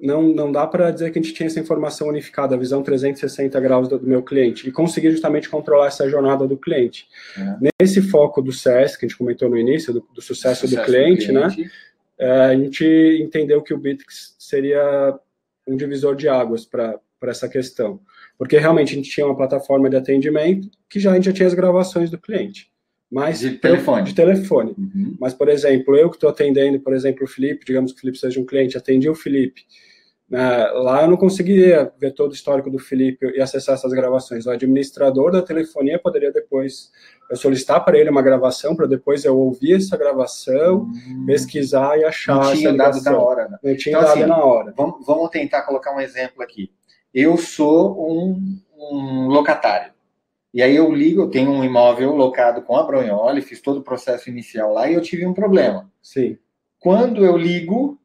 não, não dá para dizer que a gente tinha essa informação unificada, a visão 360 graus do, do meu cliente, e conseguir justamente controlar essa jornada do cliente. É. Nesse foco do CS, que a gente comentou no início, do, do sucesso, sucesso, do cliente, do cliente. né? É, a gente entendeu que o Bitrix seria um divisor de águas para essa questão. Porque realmente a gente tinha uma plataforma de atendimento que já a gente já tinha as gravações do cliente. Mas de telefone. De telefone. Uhum. Mas, por exemplo, eu que estou atendendo, por exemplo, o Felipe, digamos que o Felipe seja um cliente, atendi o Felipe. Né, lá eu não conseguiria ver todo o histórico do Felipe e acessar essas gravações. O administrador da telefonia poderia depois eu solicitar para ele uma gravação, para depois eu ouvir essa gravação, hum. pesquisar e achar. Não tinha dado na hora. Né? Não tinha então, dado assim, na hora. Vamos, vamos, tentar colocar um exemplo aqui. Eu sou um, um locatário. E aí eu ligo, eu tenho um imóvel locado com a Bronholi, fiz todo o processo inicial lá e eu tive um problema. Sim. Quando eu ligo,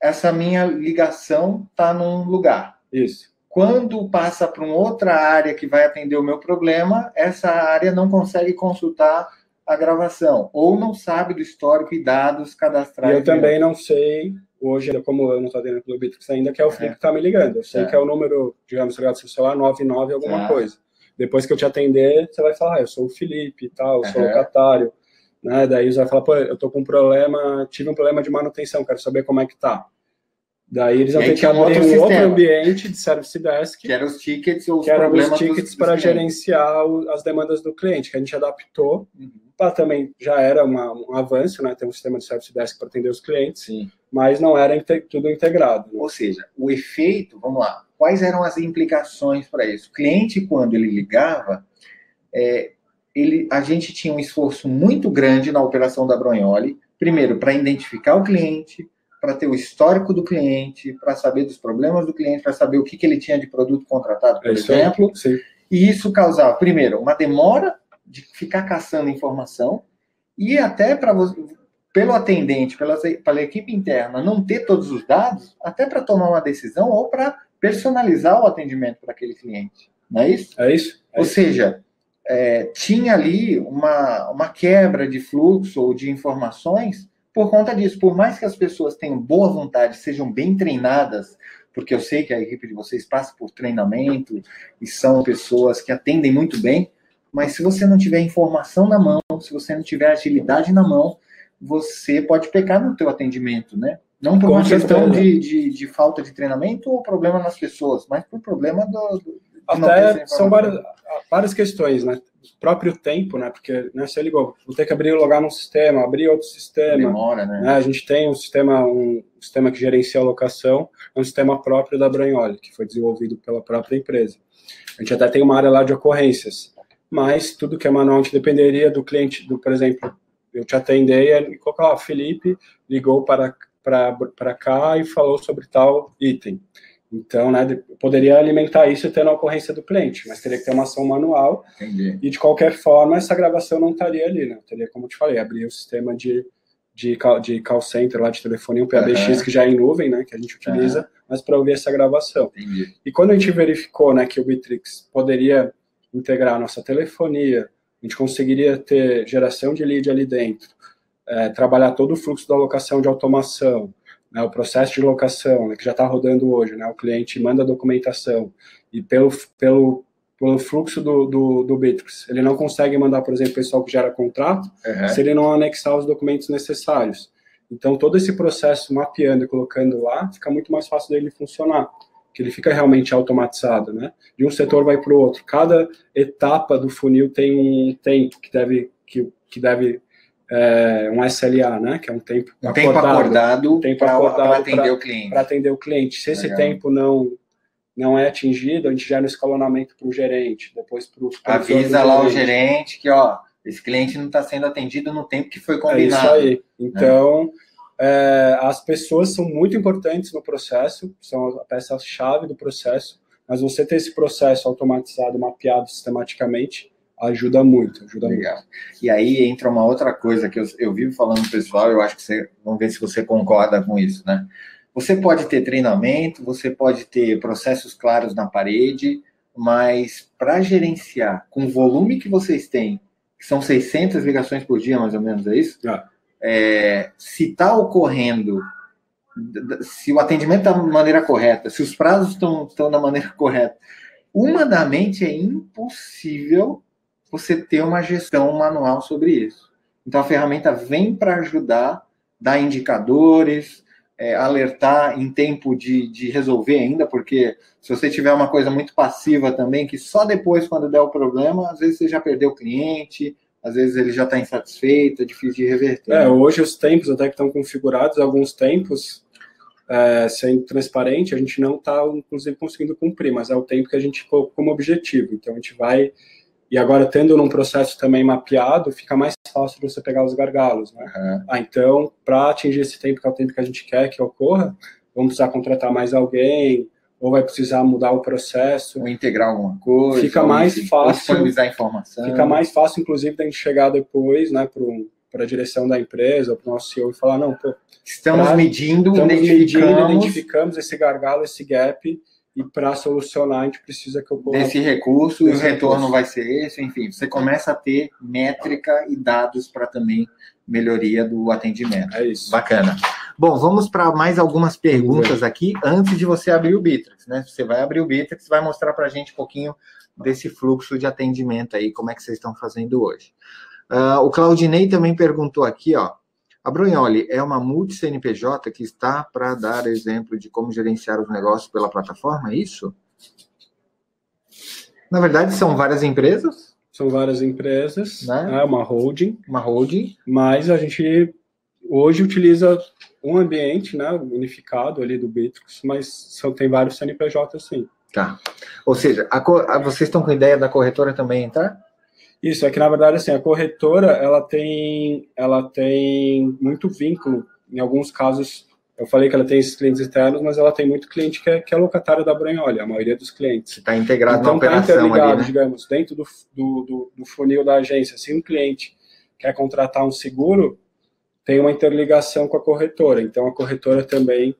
essa minha ligação está num lugar. Isso. Quando passa para uma outra área que vai atender o meu problema, essa área não consegue consultar a gravação, ou não sabe do histórico e dados cadastrais. Eu também não sei, hoje, como eu não estou dentro do Bitrix ainda, que é o Felipe é. que está me ligando. Eu sei é. que é o número, digamos, ligado seu celular, 99 alguma é. coisa. Depois que eu te atender, você vai falar, ah, eu sou o Felipe e tal, eu sou locatário né? Daí você vai falar, pô, eu tô com um problema, tive um problema de manutenção, quero saber como é que tá. Daí eles vão ter que abrir um outro ambiente de service desk. Que eram os tickets ou os que eram os tickets para gerenciar as demandas do cliente, que a gente adaptou. Uhum. Para também já era uma, um avanço, né? Ter um sistema de service desk para atender os clientes, Sim. mas não era tudo integrado. Né? Ou seja, o efeito, vamos lá, quais eram as implicações para isso? O cliente, quando ele ligava, é, ele, a gente tinha um esforço muito grande na operação da Bronholi, primeiro, para identificar o cliente, para ter o histórico do cliente, para saber dos problemas do cliente, para saber o que, que ele tinha de produto contratado, por é exemplo. E isso causava, primeiro, uma demora de ficar caçando informação e até para pelo atendente, pela, pela equipe interna, não ter todos os dados, até para tomar uma decisão ou para personalizar o atendimento para aquele cliente. Não é isso? É isso. É ou isso. seja, é, tinha ali uma, uma quebra de fluxo ou de informações por conta disso. Por mais que as pessoas tenham boa vontade, sejam bem treinadas, porque eu sei que a equipe de vocês passa por treinamento e são pessoas que atendem muito bem, mas se você não tiver informação na mão, se você não tiver agilidade na mão, você pode pecar no teu atendimento, né? Não por uma questão de, de, de, falta de treinamento ou problema nas pessoas, mas por problema do, do até são várias, várias questões, né? O próprio tempo, né? Porque né, você ligou, vou ter que abrir logar num sistema, abrir outro sistema. Demora, né? né? A gente tem um sistema, um sistema que gerencia a locação, é um sistema próprio da Branholi, que foi desenvolvido pela própria empresa. A gente até tem uma área lá de ocorrências, mas tudo que é manual dependeria do cliente, do, por exemplo, eu te atendei e colocar, ó, Felipe ligou para, para, cá e falou sobre tal item. Então, né, poderia alimentar isso tendo a ocorrência do cliente, mas teria que ter uma ação manual. Entendi. E de qualquer forma, essa gravação não estaria ali, né? Teria, como eu te falei, abrir o sistema de, de, call, de call center lá de telefonia, um PABX uhum. que já é em nuvem, né? Que a gente utiliza, uhum. mas para ouvir essa gravação. Entendi. E quando a gente verificou, né, que o Bitrix poderia integrar a nossa telefonia, a gente conseguiria ter geração de lead ali dentro, é, trabalhar todo o fluxo da alocação de automação, né, o processo de locação, né, que já está rodando hoje, né, o cliente manda a documentação e pelo, pelo, pelo fluxo do, do, do Bitrix, ele não consegue mandar, por exemplo, o pessoal que gera contrato, uhum. se ele não anexar os documentos necessários. Então, todo esse processo mapeando e colocando lá, fica muito mais fácil dele funcionar, que ele fica realmente automatizado, né? De um setor vai para o outro. Cada etapa do funil tem um tempo que deve, que, que deve é, um SLA, né? Que é um tempo um acordado, tempo acordado, para atender pra, o cliente. Para atender o cliente. Se esse Legal. tempo não não é atingido, a gente gera um escalonamento para o gerente, depois para o avisa lá o gerente que ó esse cliente não está sendo atendido no tempo que foi combinado. É isso aí. Então né? é, as pessoas são muito importantes no processo, são a peça chave do processo. Mas você ter esse processo automatizado, mapeado sistematicamente, ajuda muito, ajuda Legal. muito. E aí entra uma outra coisa que eu, eu vivo falando pessoal, eu acho que você, vamos ver se você concorda com isso, né? Você pode ter treinamento, você pode ter processos claros na parede, mas para gerenciar com o volume que vocês têm, que são 600 ligações por dia, mais ou menos, é isso? Ah. É, se está ocorrendo, se o atendimento está da maneira correta, se os prazos estão da maneira correta, humanamente é impossível você ter uma gestão manual sobre isso. Então a ferramenta vem para ajudar, dar indicadores, é, alertar em tempo de, de resolver ainda, porque se você tiver uma coisa muito passiva também, que só depois, quando der o problema, às vezes você já perdeu o cliente, às vezes ele já está insatisfeito, é difícil de reverter. É, hoje os tempos até que estão configurados, alguns tempos, é, sendo transparente, a gente não está, inclusive, conseguindo cumprir, mas é o tempo que a gente colocou como objetivo. Então a gente vai e agora, tendo num processo também mapeado, fica mais fácil de você pegar os gargalos. Né? Uhum. Ah, então, para atingir esse tempo, que é o tempo que a gente quer que ocorra, vamos precisar contratar mais alguém, ou vai precisar mudar o processo. Ou integrar alguma coisa. Fica mais fácil. Disponibilizar informação. Fica mais fácil, inclusive, da gente chegar depois né, para a direção da empresa, para o nosso CEO, e falar: não, pô. Estamos pra, medindo, estamos identificamos... medindo, identificamos esse gargalo, esse gap e para solucionar a gente precisa que eu desse recurso e o retorno recurso. vai ser esse, enfim, você começa a ter métrica e dados para também melhoria do atendimento. É isso. Bacana. Bom, vamos para mais algumas perguntas aqui antes de você abrir o Bitrix, né? Você vai abrir o Bitrix, vai mostrar para a gente um pouquinho desse fluxo de atendimento aí, como é que vocês estão fazendo hoje. Uh, o Claudinei também perguntou aqui, ó, A Brunholi é uma multi-CNPJ que está para dar exemplo de como gerenciar os negócios pela plataforma, é isso? Na verdade, são várias empresas. São várias empresas, né? é uma holding. Uma holding. Mas a gente hoje utiliza um ambiente né, unificado ali do Bitrix, mas são, tem vários CNPJ sim. Tá. Ou seja, a, a, vocês estão com ideia da corretora também entrar? Isso, é que na verdade assim, a corretora ela tem, ela tem muito vínculo, em alguns casos, eu falei que ela tem esses clientes externos, mas ela tem muito cliente que é, que é locatário da Branholha, a maioria dos clientes. Está integrado então, na tá operação interligado, ali, né? digamos, dentro do, do, do, do funil da agência. Se um cliente quer contratar um seguro, tem uma interligação com a corretora. Então, a corretora também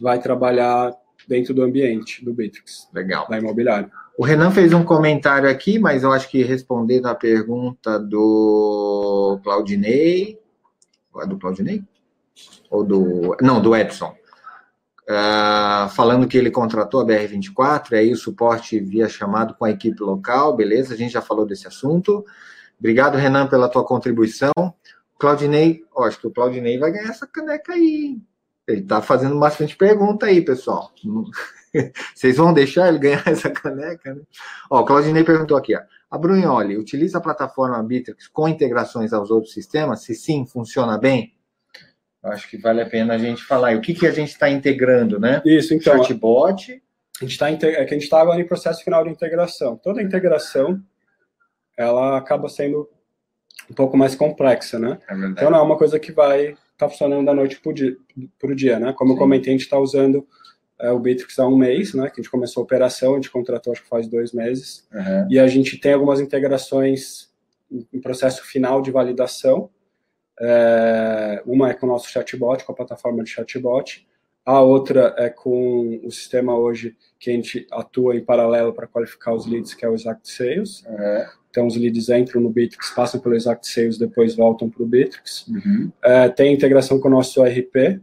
vai trabalhar dentro do ambiente do Bitrix. Legal. Da imobiliária. O Renan fez um comentário aqui, mas eu acho que respondendo a pergunta do Claudinei. É do Claudinei? Ou do. Não, do Edson. Uh, falando que ele contratou a BR-24, e aí o suporte via chamado com a equipe local, beleza? A gente já falou desse assunto. Obrigado, Renan, pela tua contribuição. Claudinei, ó, acho que o Claudinei vai ganhar essa caneca aí. Ele tá fazendo bastante pergunta aí, pessoal. Vocês vão deixar ele ganhar essa caneca, né? Ó, o Claudinei perguntou aqui, ó. A Brunholi utiliza a plataforma Bitrix com integrações aos outros sistemas? Se sim, funciona bem? Acho que vale a pena a gente falar. E o que, que a gente está integrando, né? Isso, então. Chatbot. A gente está é que a gente está agora em processo final de integração. Toda integração ela acaba sendo um pouco mais complexa, né? É então não é uma coisa que vai estar tá funcionando da noite para o dia, dia, né? Como Sim. eu comentei, a gente está usando é, o Bitrix há um mês, né? Que a gente começou a operação, a gente contratou acho que faz dois meses. Uhum. E a gente tem algumas integrações em processo final de validação. É, uma é com o nosso chatbot, com a plataforma de chatbot. A outra é com o sistema hoje que a gente atua em paralelo para qualificar os leads, que é o Exact Sales. Uhum. Então, os leads entram no Bitrix, passam pelo Exact Sales, depois voltam para o Bitrix. Uhum. É, tem integração com o nosso RP,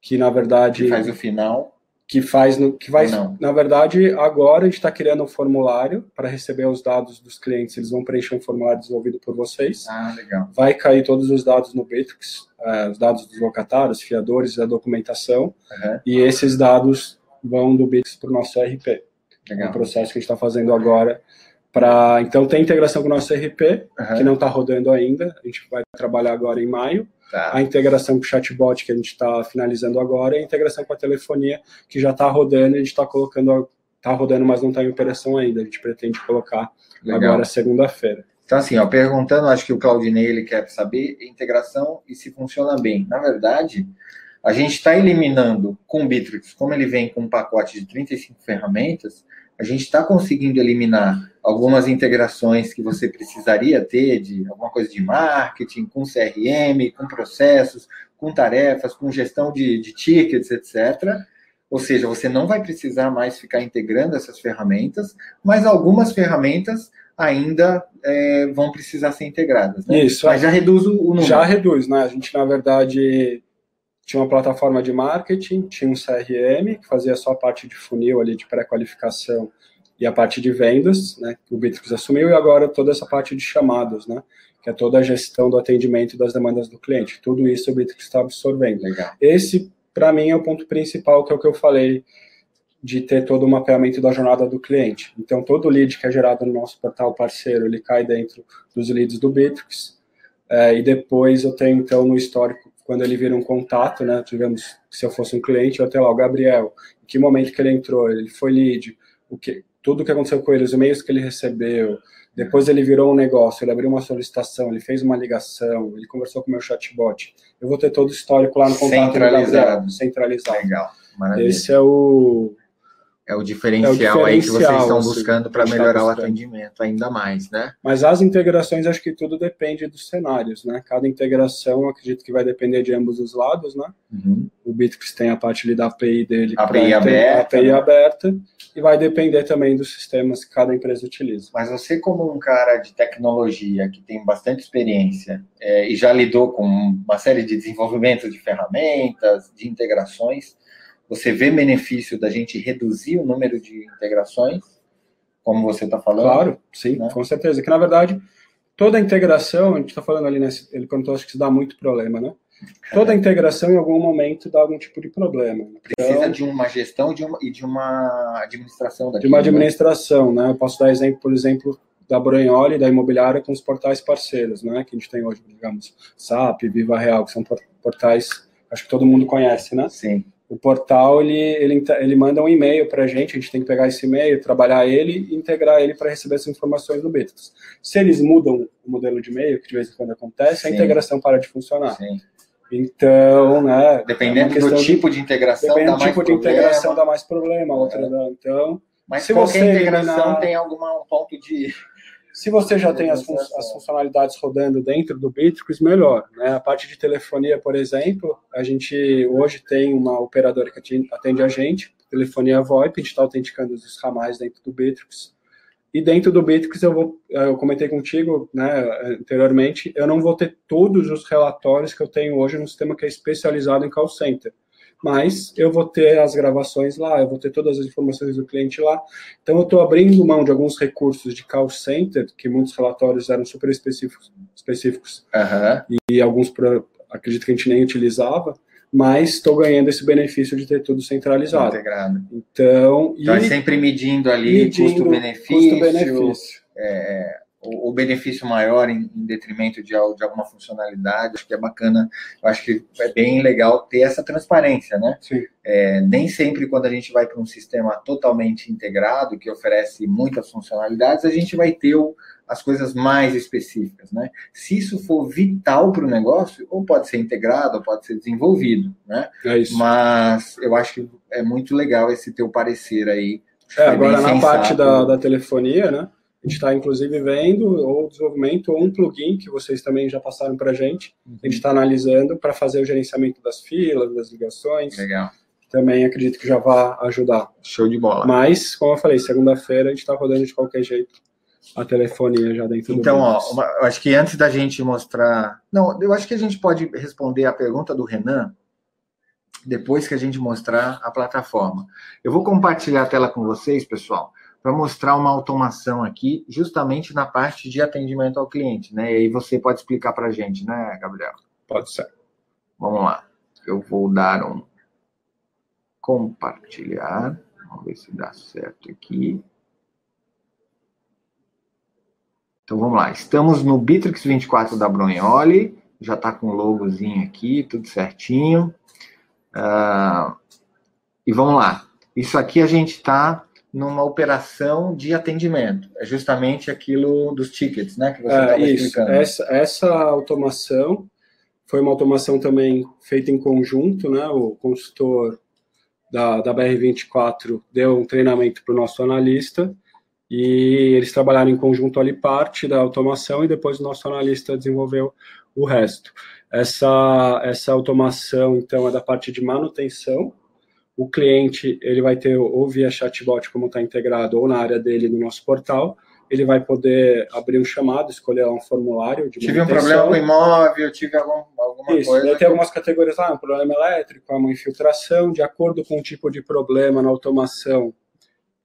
que na verdade. Que faz o final que faz no, que vai na verdade agora a gente está criando um formulário para receber os dados dos clientes eles vão preencher um formulário desenvolvido por vocês ah legal vai cair todos os dados no Bitrix é, os dados dos locatários fiadores da documentação uhum. e esses dados vão do Bitrix para o nosso RP legal. é um processo que a gente está fazendo agora para então tem integração com o nosso RP uhum. que não está rodando ainda a gente vai trabalhar agora em maio Tá. A integração com o chatbot que a gente está finalizando agora e a integração com a telefonia que já está rodando, a gente está colocando, está rodando, mas não está em operação ainda. A gente pretende colocar Legal. agora segunda-feira. Então, assim, ó, perguntando, acho que o Claudinei ele quer saber integração e se funciona bem. Na verdade, a gente está eliminando com o Bitrix, como ele vem com um pacote de 35 ferramentas, a gente está conseguindo eliminar algumas integrações que você precisaria ter de alguma coisa de marketing, com CRM, com processos, com tarefas, com gestão de, de tickets, etc. Ou seja, você não vai precisar mais ficar integrando essas ferramentas, mas algumas ferramentas ainda é, vão precisar ser integradas. Né? Isso. Mas já reduz o, número. Já reduz, né? A gente, na verdade, tinha uma plataforma de marketing, tinha um CRM, que fazia só a parte de funil ali, de pré-qualificação, e a parte de vendas, né, que o Bitrix assumiu, e agora toda essa parte de chamados, né, que é toda a gestão do atendimento das demandas do cliente. Tudo isso o Bitrix está absorvendo. Legal. Esse, para mim, é o ponto principal, que é o que eu falei, de ter todo o mapeamento da jornada do cliente. Então, todo lead que é gerado no nosso portal parceiro, ele cai dentro dos leads do Bitrix, é, e depois eu tenho, então, no histórico, quando ele vira um contato, né, digamos, se eu fosse um cliente, eu tenho lá o Gabriel, em que momento que ele entrou, ele foi lead, o que, tudo o que aconteceu com ele, os e-mails que ele recebeu, depois ele virou um negócio, ele abriu uma solicitação, ele fez uma ligação, ele conversou com o meu chatbot. Eu vou ter todo o histórico lá no contato centralizado. centralizado. Legal. Maravilha. Esse é o é o diferencial, é o diferencial aí que vocês estão assim, buscando para melhorar o atendimento ainda mais, né? Mas as integrações, acho que tudo depende dos cenários, né? Cada integração, acredito que vai depender de ambos os lados, né? Uhum. O Bitrix tem a parte ali da API dele. API aberta. API né? aberta. E vai depender também dos sistemas que cada empresa utiliza. Mas você, como um cara de tecnologia que tem bastante experiência é, e já lidou com uma série de desenvolvimento de ferramentas, de integrações, você vê benefício da gente reduzir o número de integrações, como você está falando? Claro, sim, né? com certeza. Que na verdade, toda integração, a gente está falando ali, ele perguntou, acho que isso dá muito problema, né? Toda integração, em algum momento, dá algum tipo de problema. Precisa então, de uma gestão e de uma, e de uma administração. Daquilo, de uma né? administração, né? Eu posso dar exemplo, por exemplo, da Branholi, da imobiliária, com os portais parceiros, né? Que a gente tem hoje, digamos, SAP, Viva Real, que são portais, acho que todo mundo conhece, né? Sim. O portal, ele, ele, ele manda um e-mail para a gente, a gente tem que pegar esse e-mail, trabalhar ele e integrar ele para receber essas informações do Bitrix. Se eles mudam o modelo de e-mail, que de vez em quando acontece, Sim. a integração para de funcionar. Sim. Então, né? Dependendo é do tipo de integração, dependendo do tipo de problema. integração dá mais problema, outra é. não. Então, mas se qualquer você integração eliminar... tem algum ponto de se você já tem as, fun as, funcionalidades rodando dentro do Bitrix, melhor. Né? A parte de telefonia, por exemplo, a gente hoje tem uma operadora que atende a gente, telefonia VoIP, a gente está autenticando os ramais dentro do Bitrix. E dentro do Bitrix, eu, vou, eu comentei contigo né, anteriormente, eu não vou ter todos os relatórios que eu tenho hoje no sistema que é especializado em call center mas eu vou ter as gravações lá, eu vou ter todas as informações do cliente lá. Então, eu estou abrindo mão de alguns recursos de call center, que muitos relatórios eram super específicos, específicos uhum. e alguns, pra, acredito que a gente nem utilizava, mas estou ganhando esse benefício de ter tudo centralizado. Integrado. Então, então e, é sempre medindo ali custo-benefício. Custo-benefício. É, o, benefício maior em, em detrimento de, de, alguma funcionalidade. Acho que é bacana, eu acho que é bem legal ter essa transparência, né? É, nem sempre quando a gente vai para um sistema totalmente integrado, que oferece muitas funcionalidades, a gente vai ter o, as coisas mais específicas, né? Se isso for vital para o negócio, ou pode ser integrado, ou pode ser desenvolvido, né? É isso. Mas eu acho que é muito legal esse teu parecer aí. É, agora na parte da, da telefonia, né? A gente está, inclusive, vendo ou desenvolvimento ou um plugin que vocês também já passaram para a gente. Uhum. A gente está analisando para fazer o gerenciamento das filas, das ligações. Legal. Também acredito que já vai ajudar. Show de bola. Mas, como eu falei, segunda-feira a gente está rodando de qualquer jeito a telefonia já dentro então, do Então, eu acho que antes da gente mostrar. Não, eu acho que a gente pode responder a pergunta do Renan depois que a gente mostrar a plataforma. Eu vou compartilhar a tela com vocês, pessoal para mostrar uma automação aqui, justamente na parte de atendimento ao cliente, né? E aí você pode explicar para a gente, né, Gabriel? Pode ser. Vamos lá. Eu vou dar um compartilhar. Vamos ver se dá certo aqui. Então vamos lá. Estamos no Bitrix 24 da Brunholi. Já está com o logozinho aqui, tudo certinho. Uh, e vamos lá. Isso aqui a gente está numa operação de atendimento. É justamente aquilo dos tickets, né? Que você estava é, explicando. Essa, essa automação foi uma automação também feita em conjunto, né? O consultor da, da BR24 deu um treinamento para o nosso analista e eles trabalharam em conjunto ali parte da automação e depois o nosso analista desenvolveu o resto. Essa, essa automação, então, é da parte de manutenção, o cliente ele vai ter ou via chatbot como está integrado ou na área dele no nosso portal ele vai poder abrir um chamado escolher um formulário de tive um problema com o imóvel tive algum, alguma Isso, coisa tem algumas categorias lá ah, um problema elétrico uma infiltração de acordo com o tipo de problema na automação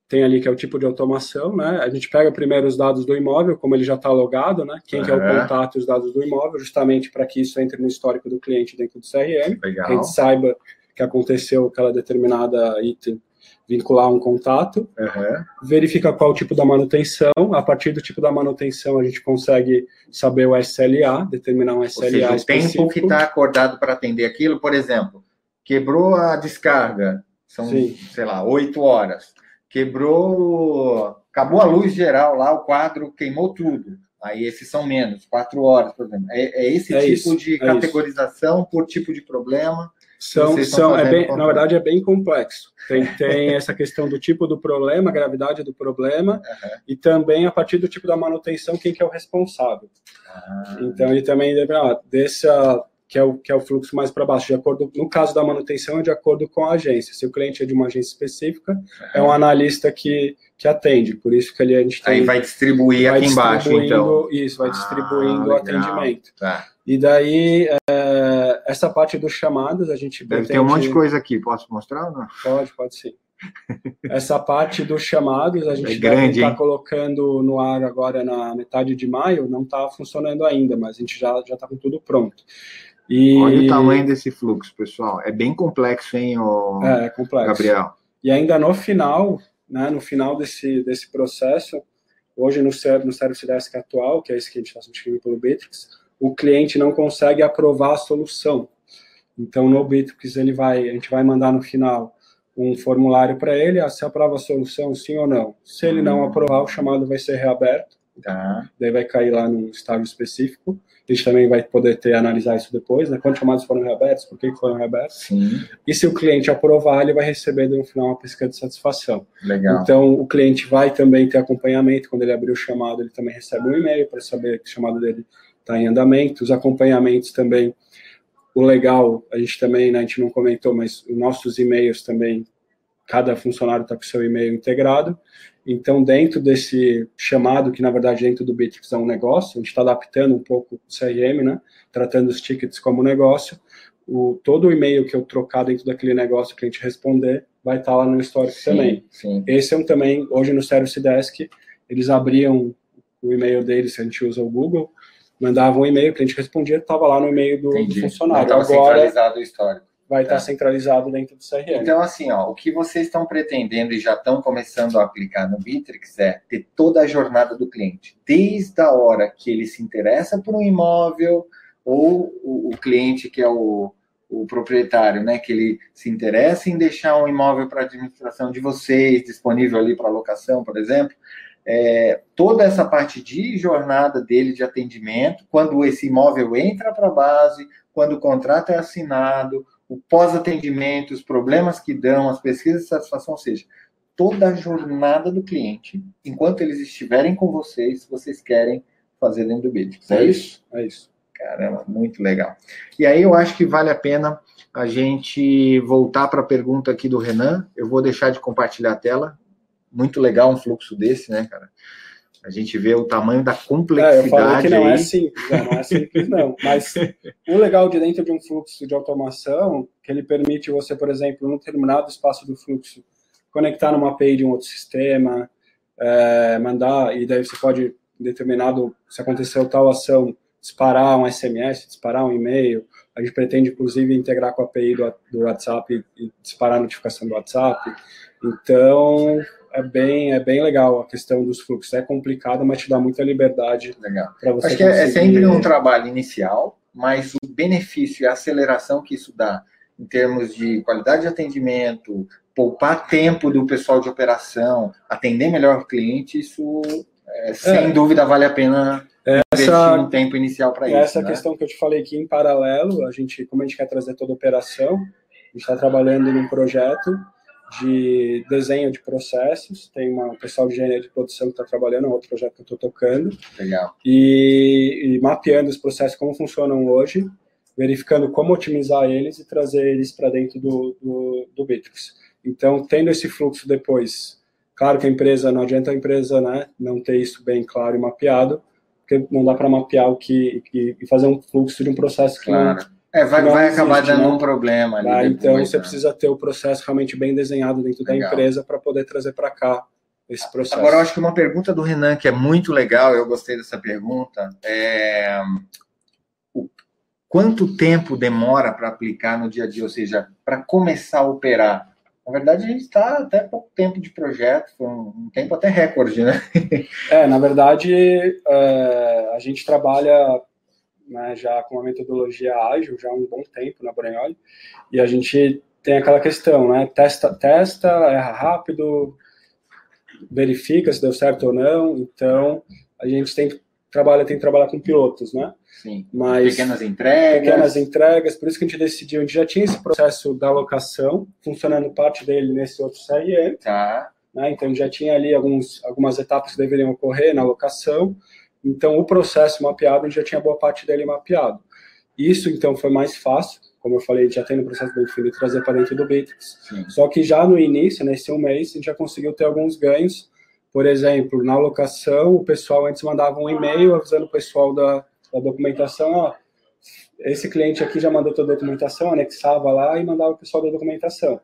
tem ali que é o tipo de automação, né? A gente pega primeiro os dados do imóvel, como ele já está logado, né? Quem uhum. que é o contato e os dados do imóvel, justamente para que isso entre no histórico do cliente dentro do CRM. Legal. Que a gente saiba que aconteceu aquela determinada item, vincular um contato, uhum. verifica qual o tipo da manutenção, a partir do tipo da manutenção a gente consegue saber o SLA, determinar um SLA seja, o tempo que está acordado para atender aquilo, por exemplo, quebrou a descarga, são, Sim. sei lá, oito horas, quebrou, acabou a luz geral lá, o quadro queimou tudo, Aí esses são menos, quatro horas, por exemplo. É, é esse é tipo isso, de é categorização isso. por tipo de problema são, são é bem, na verdade, é bem complexo. Tem, tem essa questão do tipo do problema, gravidade do problema, uhum. e também a partir do tipo da manutenção, quem que é o responsável. Ah. Então, ele também deve, ah, dessa, que é o, que é o fluxo mais para baixo, de acordo, no caso da manutenção, é de acordo com a agência. Se o cliente é de uma agência específica, uhum. é um analista que, que atende, por isso que ali a gente tem... Aí vai distribuir vai aqui embaixo, então. Isso, vai ah, distribuindo legal. o atendimento. Tá. E daí, é, essa parte dos chamados, a gente Deve pretende... ter um monte de coisa aqui, posso mostrar? Não? Pode, pode sim. essa parte dos chamados, a gente é está colocando no ar agora na metade de maio, não está funcionando ainda, mas a gente já está com tudo pronto. E... Olha o tamanho desse fluxo, pessoal. É bem complexo, hein, o... é, é complexo. Gabriel? E ainda no final, né, no final desse, desse processo, hoje no, no Service Desk atual, que é esse que a gente está substituindo pelo Bitrix, o cliente não consegue aprovar a solução. Então, no Bitrix, ele vai, a gente vai mandar no final um formulário para ele, ah, se aprova a solução, sim ou não. Se ele não aprovar, o chamado vai ser reaberto, tá. daí vai cair lá num estágio específico. A gente também vai poder ter analisar isso depois, né? Quantos chamados foram reabertos, por que foram reabertos. Sim. E se o cliente aprovar, ele vai receber no final uma pesquisa de satisfação. Legal. Então, o cliente vai também ter acompanhamento. Quando ele abrir o chamado, ele também recebe um e-mail para saber que o chamado dele está em andamento. Os acompanhamentos também. O legal, a gente também, né, a gente não comentou, mas os nossos e-mails também, cada funcionário está com seu e-mail integrado. Então, dentro desse chamado, que na verdade dentro do Bitrix é um negócio, a gente está adaptando um pouco o CRM, né? Tratando os tickets como negócio. O, todo o e-mail que eu trocar dentro daquele negócio, o cliente responder, vai estar tá lá no histórico sim, também. Sim. Esse é um também, hoje no Service Desk, eles abriam o e-mail deles, se a gente usa o Google, mandavam um e-mail, o cliente respondia, estava lá no e-mail do, do funcionário. Estava centralizado o histórico vai estar tá. centralizado dentro do CRM. Então, assim, ó, o que vocês estão pretendendo e já estão começando a aplicar no Bitrix é ter toda a jornada do cliente, desde a hora que ele se interessa por um imóvel ou o, o cliente que é o, o proprietário, né, que ele se interessa em deixar um imóvel para administração de vocês, disponível ali para locação, por exemplo, é, toda essa parte de jornada dele de atendimento, quando esse imóvel entra para a base, quando o contrato é assinado, o pós-atendimento, os problemas que dão, as pesquisas de satisfação, ou seja, toda a jornada do cliente, enquanto eles estiverem com vocês, vocês querem fazer dentro do Bitrix. É, é isso? É isso. Caramba, muito legal. E aí eu acho que vale a pena a gente voltar para a pergunta aqui do Renan. Eu vou deixar de compartilhar a tela. Muito legal um fluxo desse, né, cara? A gente vê o tamanho da complexidade. É, eu falei que não é aí. é simples, não é simples, não. Mas o legal de dentro de um fluxo de automação, que ele permite você, por exemplo, num determinado espaço do fluxo, conectar numa API de um outro sistema, é, mandar, e daí você pode, determinado, se aconteceu tal ação, disparar um SMS, disparar um e-mail. A gente pretende, inclusive, integrar com a API do, do WhatsApp e disparar a notificação do WhatsApp. Então, é bem, é bem legal a questão dos fluxos. É complicado, mas te dá muita liberdade para você. Acho que é, é sempre um trabalho inicial, mas o benefício e a aceleração que isso dá em termos de qualidade de atendimento, poupar tempo do pessoal de operação, atender melhor o cliente, isso é, sem é. dúvida vale a pena essa, investir um tempo inicial para isso. Essa né? questão que eu te falei aqui em paralelo, a gente, como a gente quer trazer toda a operação, a gente está trabalhando num projeto de desenho de processos, tem uma, um pessoal de engenharia de produção que está trabalhando, é outro projeto que eu estou tocando. Legal. E, e, mapeando os processos como funcionam hoje, verificando como otimizar eles e trazer eles para dentro do, do, do Bitrix. Então, tendo esse fluxo depois, claro que a empresa, não adianta a empresa né, não ter isso bem claro e mapeado, porque não dá para mapear o que e, fazer um fluxo de um processo que claro. não é, vai, vai existe, acabar dando né? um problema ali. Ah, depois, então você né? precisa ter o processo realmente bem desenhado dentro legal. da empresa para poder trazer para cá esse processo. Agora, eu acho que uma pergunta do Renan que é muito legal, eu gostei dessa pergunta, é o, quanto tempo demora para aplicar no dia a dia, ou seja, para começar a operar? Na verdade, a gente está até pouco tempo de projeto, foi um, tempo até recorde, né? é, na verdade, é, a gente trabalha né, já com uma metodologia ágil já há um bom tempo na Brunholi, e a gente tem aquela questão, né, testa, testa, erra rápido, verifica se deu certo ou não, então a gente tem trabalha tem que trabalhar com pilotos, né? Sim. Mas pequenas entregas. Pequenas entregas, por isso que a gente decidiu, a gente já tinha esse processo da alocação funcionando parte dele nesse outro CRM. Tá. Né? Então já tinha ali alguns, algumas etapas que deveriam ocorrer na alocação. Então, o processo mapeado, a gente já tinha boa parte dele mapeado. Isso, então, foi mais fácil, como eu falei, já tem no processo bem definido, trazer para dentro do Bitrix. Só que já no início, nesse um mês, a gente já conseguiu ter alguns ganhos. Por exemplo, na alocação, o pessoal antes mandava um e-mail avisando o pessoal da, da documentação, ó, esse cliente aqui já mandou toda a documentação, anexava lá e mandava o pessoal da documentação.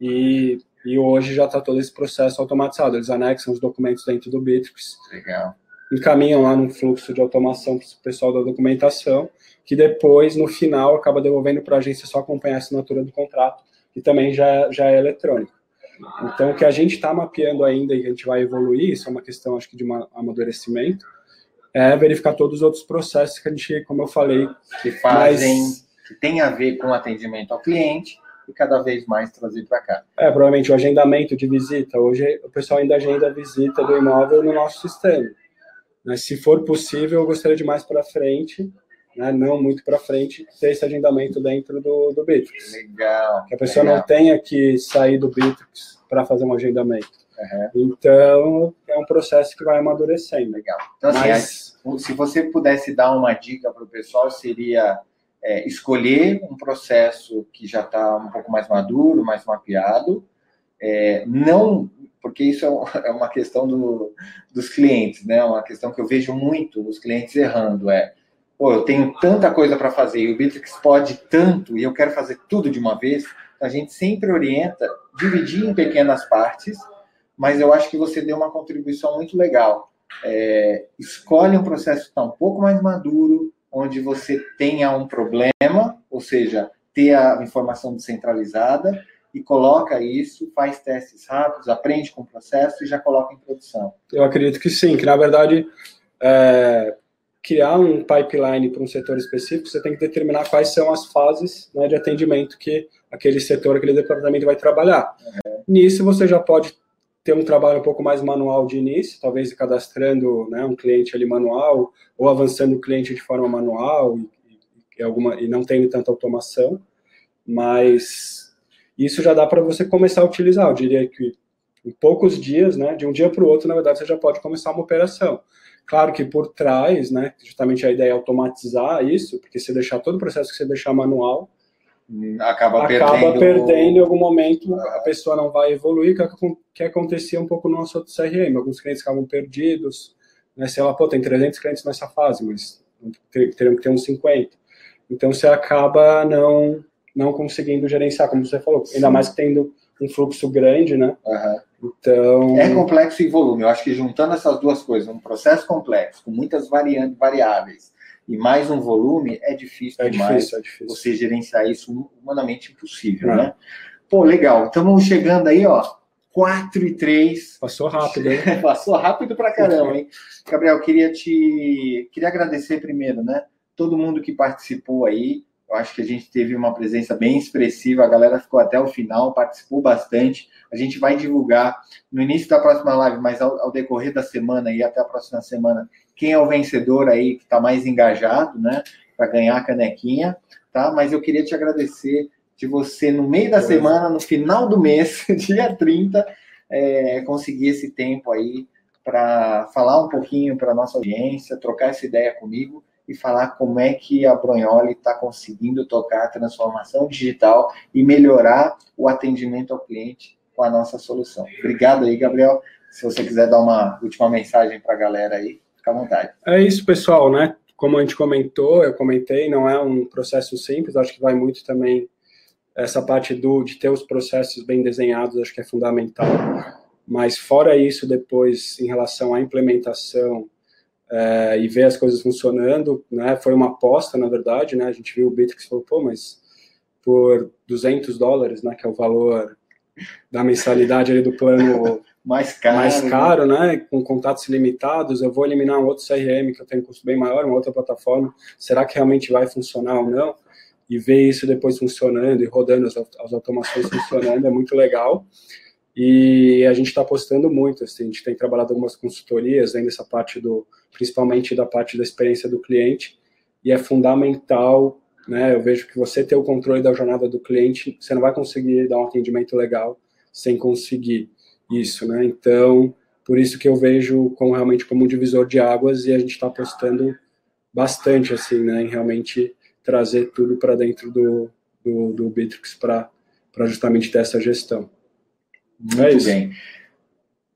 E, e hoje já está todo esse processo automatizado. Eles anexam os documentos dentro do Bitrix. Legal encaminham lá no fluxo de automação para o pessoal da documentação, que depois, no final, acaba devolvendo para a agência só acompanhar a assinatura do contrato, que também já, já é eletrônico. Então, o que a gente está mapeando ainda e a gente vai evoluir, isso é uma questão, acho que, de amadurecimento, é verificar todos os outros processos que a gente, como eu falei, que fazem, mas... que tem a ver com atendimento ao cliente e cada vez mais trazer para cá. É, provavelmente o agendamento de visita. Hoje o pessoal ainda agenda a visita do imóvel no nosso sistema. Mas se for possível, eu gostaria de mais para frente, né, não muito para frente, ter esse agendamento dentro do, do Bitrix. Legal. Que a pessoa legal. não tenha que sair do Bitrix para fazer um agendamento. Uhum. Então, é um processo que vai amadurecendo. Legal. Então, assim, Mas... se você pudesse dar uma dica para o pessoal, seria é, escolher um processo que já está um pouco mais maduro, mais mapeado, é, não porque isso é, é uma questão do, dos clientes, né? Uma questão que eu vejo muito os clientes errando é, pô, eu tenho tanta coisa para fazer e o Bitrix pode tanto e eu quero fazer tudo de uma vez. A gente sempre orienta dividir em pequenas partes, mas eu acho que você deu uma contribuição muito legal. É, escolhe um processo que está um pouco mais maduro, onde você tenha um problema, ou seja, ter a informação descentralizada e coloca isso, faz testes rápidos, aprende com o processo e já coloca em produção. Eu acredito que sim, que na verdade é, criar um pipeline para um setor específico, você tem que determinar quais são as fases né, de atendimento que aquele setor, aquele departamento vai trabalhar. Uhum. Nisso você já pode ter um trabalho um pouco mais manual de início, talvez cadastrando né, um cliente ali manual, ou avançando o cliente de forma manual e, e, alguma, e não tendo tanta automação, mas isso já dá para você começar a utilizar. Eu diria que em poucos dias, né, de um dia para o outro, na verdade, você já pode começar uma operação. Claro que por trás, né, justamente a ideia é automatizar isso, porque se deixar todo o processo que você deixar manual, acaba, acaba perdendo, perdendo em algum momento, a pessoa não vai evoluir, que, é que acontecia um pouco no nosso CRM. Alguns clientes ficavam perdidos, né, sei lá, pô, tem 300 clientes nessa fase, mas teriam que ter uns 50. Então você acaba não não conseguindo gerenciar, como você falou, Sim. ainda mais que tendo um fluxo grande, né? Uhum. Então. É complexo em volume. Eu acho que juntando essas duas coisas, um processo complexo, com muitas variantes, variáveis, e mais um volume, é difícil é demais difícil, é difícil. você gerenciar isso humanamente impossível, é. né? Pô, legal. Estamos chegando aí, ó. 4 e 3. Passou rápido, hein? Passou rápido pra caramba, hein? Gabriel, queria te. Queria agradecer primeiro, né? Todo mundo que participou aí. Eu acho que a gente teve uma presença bem expressiva, a galera ficou até o final, participou bastante. A gente vai divulgar no início da próxima live, mas ao, ao decorrer da semana e até a próxima semana, quem é o vencedor aí que está mais engajado, né, para ganhar a canequinha, tá? Mas eu queria te agradecer de você, no meio da semana, no final do mês, dia 30, é, conseguir esse tempo aí para falar um pouquinho para a nossa audiência, trocar essa ideia comigo e falar como é que a Bronholi está conseguindo tocar a transformação digital e melhorar o atendimento ao cliente com a nossa solução. Obrigado aí, Gabriel. Se você quiser dar uma última mensagem para a galera aí, fica à vontade. É isso, pessoal, né? Como a gente comentou, eu comentei, não é um processo simples, acho que vai muito também essa parte do de ter os processos bem desenhados, acho que é fundamental. Mas fora isso, depois, em relação à implementação, é, e ver as coisas funcionando, né? Foi uma aposta, na verdade, né? A gente viu o Bitrix e falou, pô, mas por 200 dólares, né? Que é o valor da mensalidade ali do plano mais caro, mais caro né? né? Com contatos ilimitados, eu vou eliminar um outro CRM que eu tenho um custo bem maior, uma outra plataforma. Será que realmente vai funcionar ou não? E ver isso depois funcionando e rodando as, as automações funcionando é muito legal. E a gente está apostando muito, assim, a gente tem trabalhado algumas consultorias ainda essa parte do, principalmente da parte da experiência do cliente, e é fundamental, né? Eu vejo que você ter o controle da jornada do cliente, você não vai conseguir dar um atendimento legal sem conseguir isso, né? Então, por isso que eu vejo como realmente como um divisor de águas e a gente está apostando bastante, assim, né? Em realmente trazer tudo para dentro do, do, do Bitrix para justamente ter essa gestão. Muito é bem.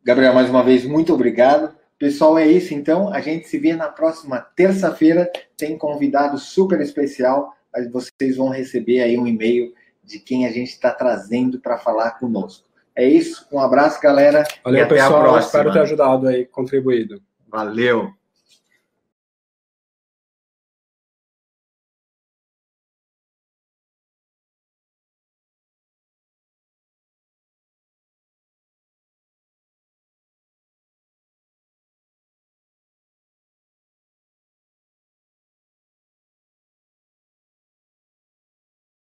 Gabriel, mais uma vez, muito obrigado. Pessoal, é isso então. A gente se vê na próxima terça-feira. Tem convidado super especial. Vocês vão receber aí um e-mail de quem a gente está trazendo para falar conosco. É isso. Um abraço, galera. Valeu, pessoal. Espero ter ajudado aí, contribuído. Valeu.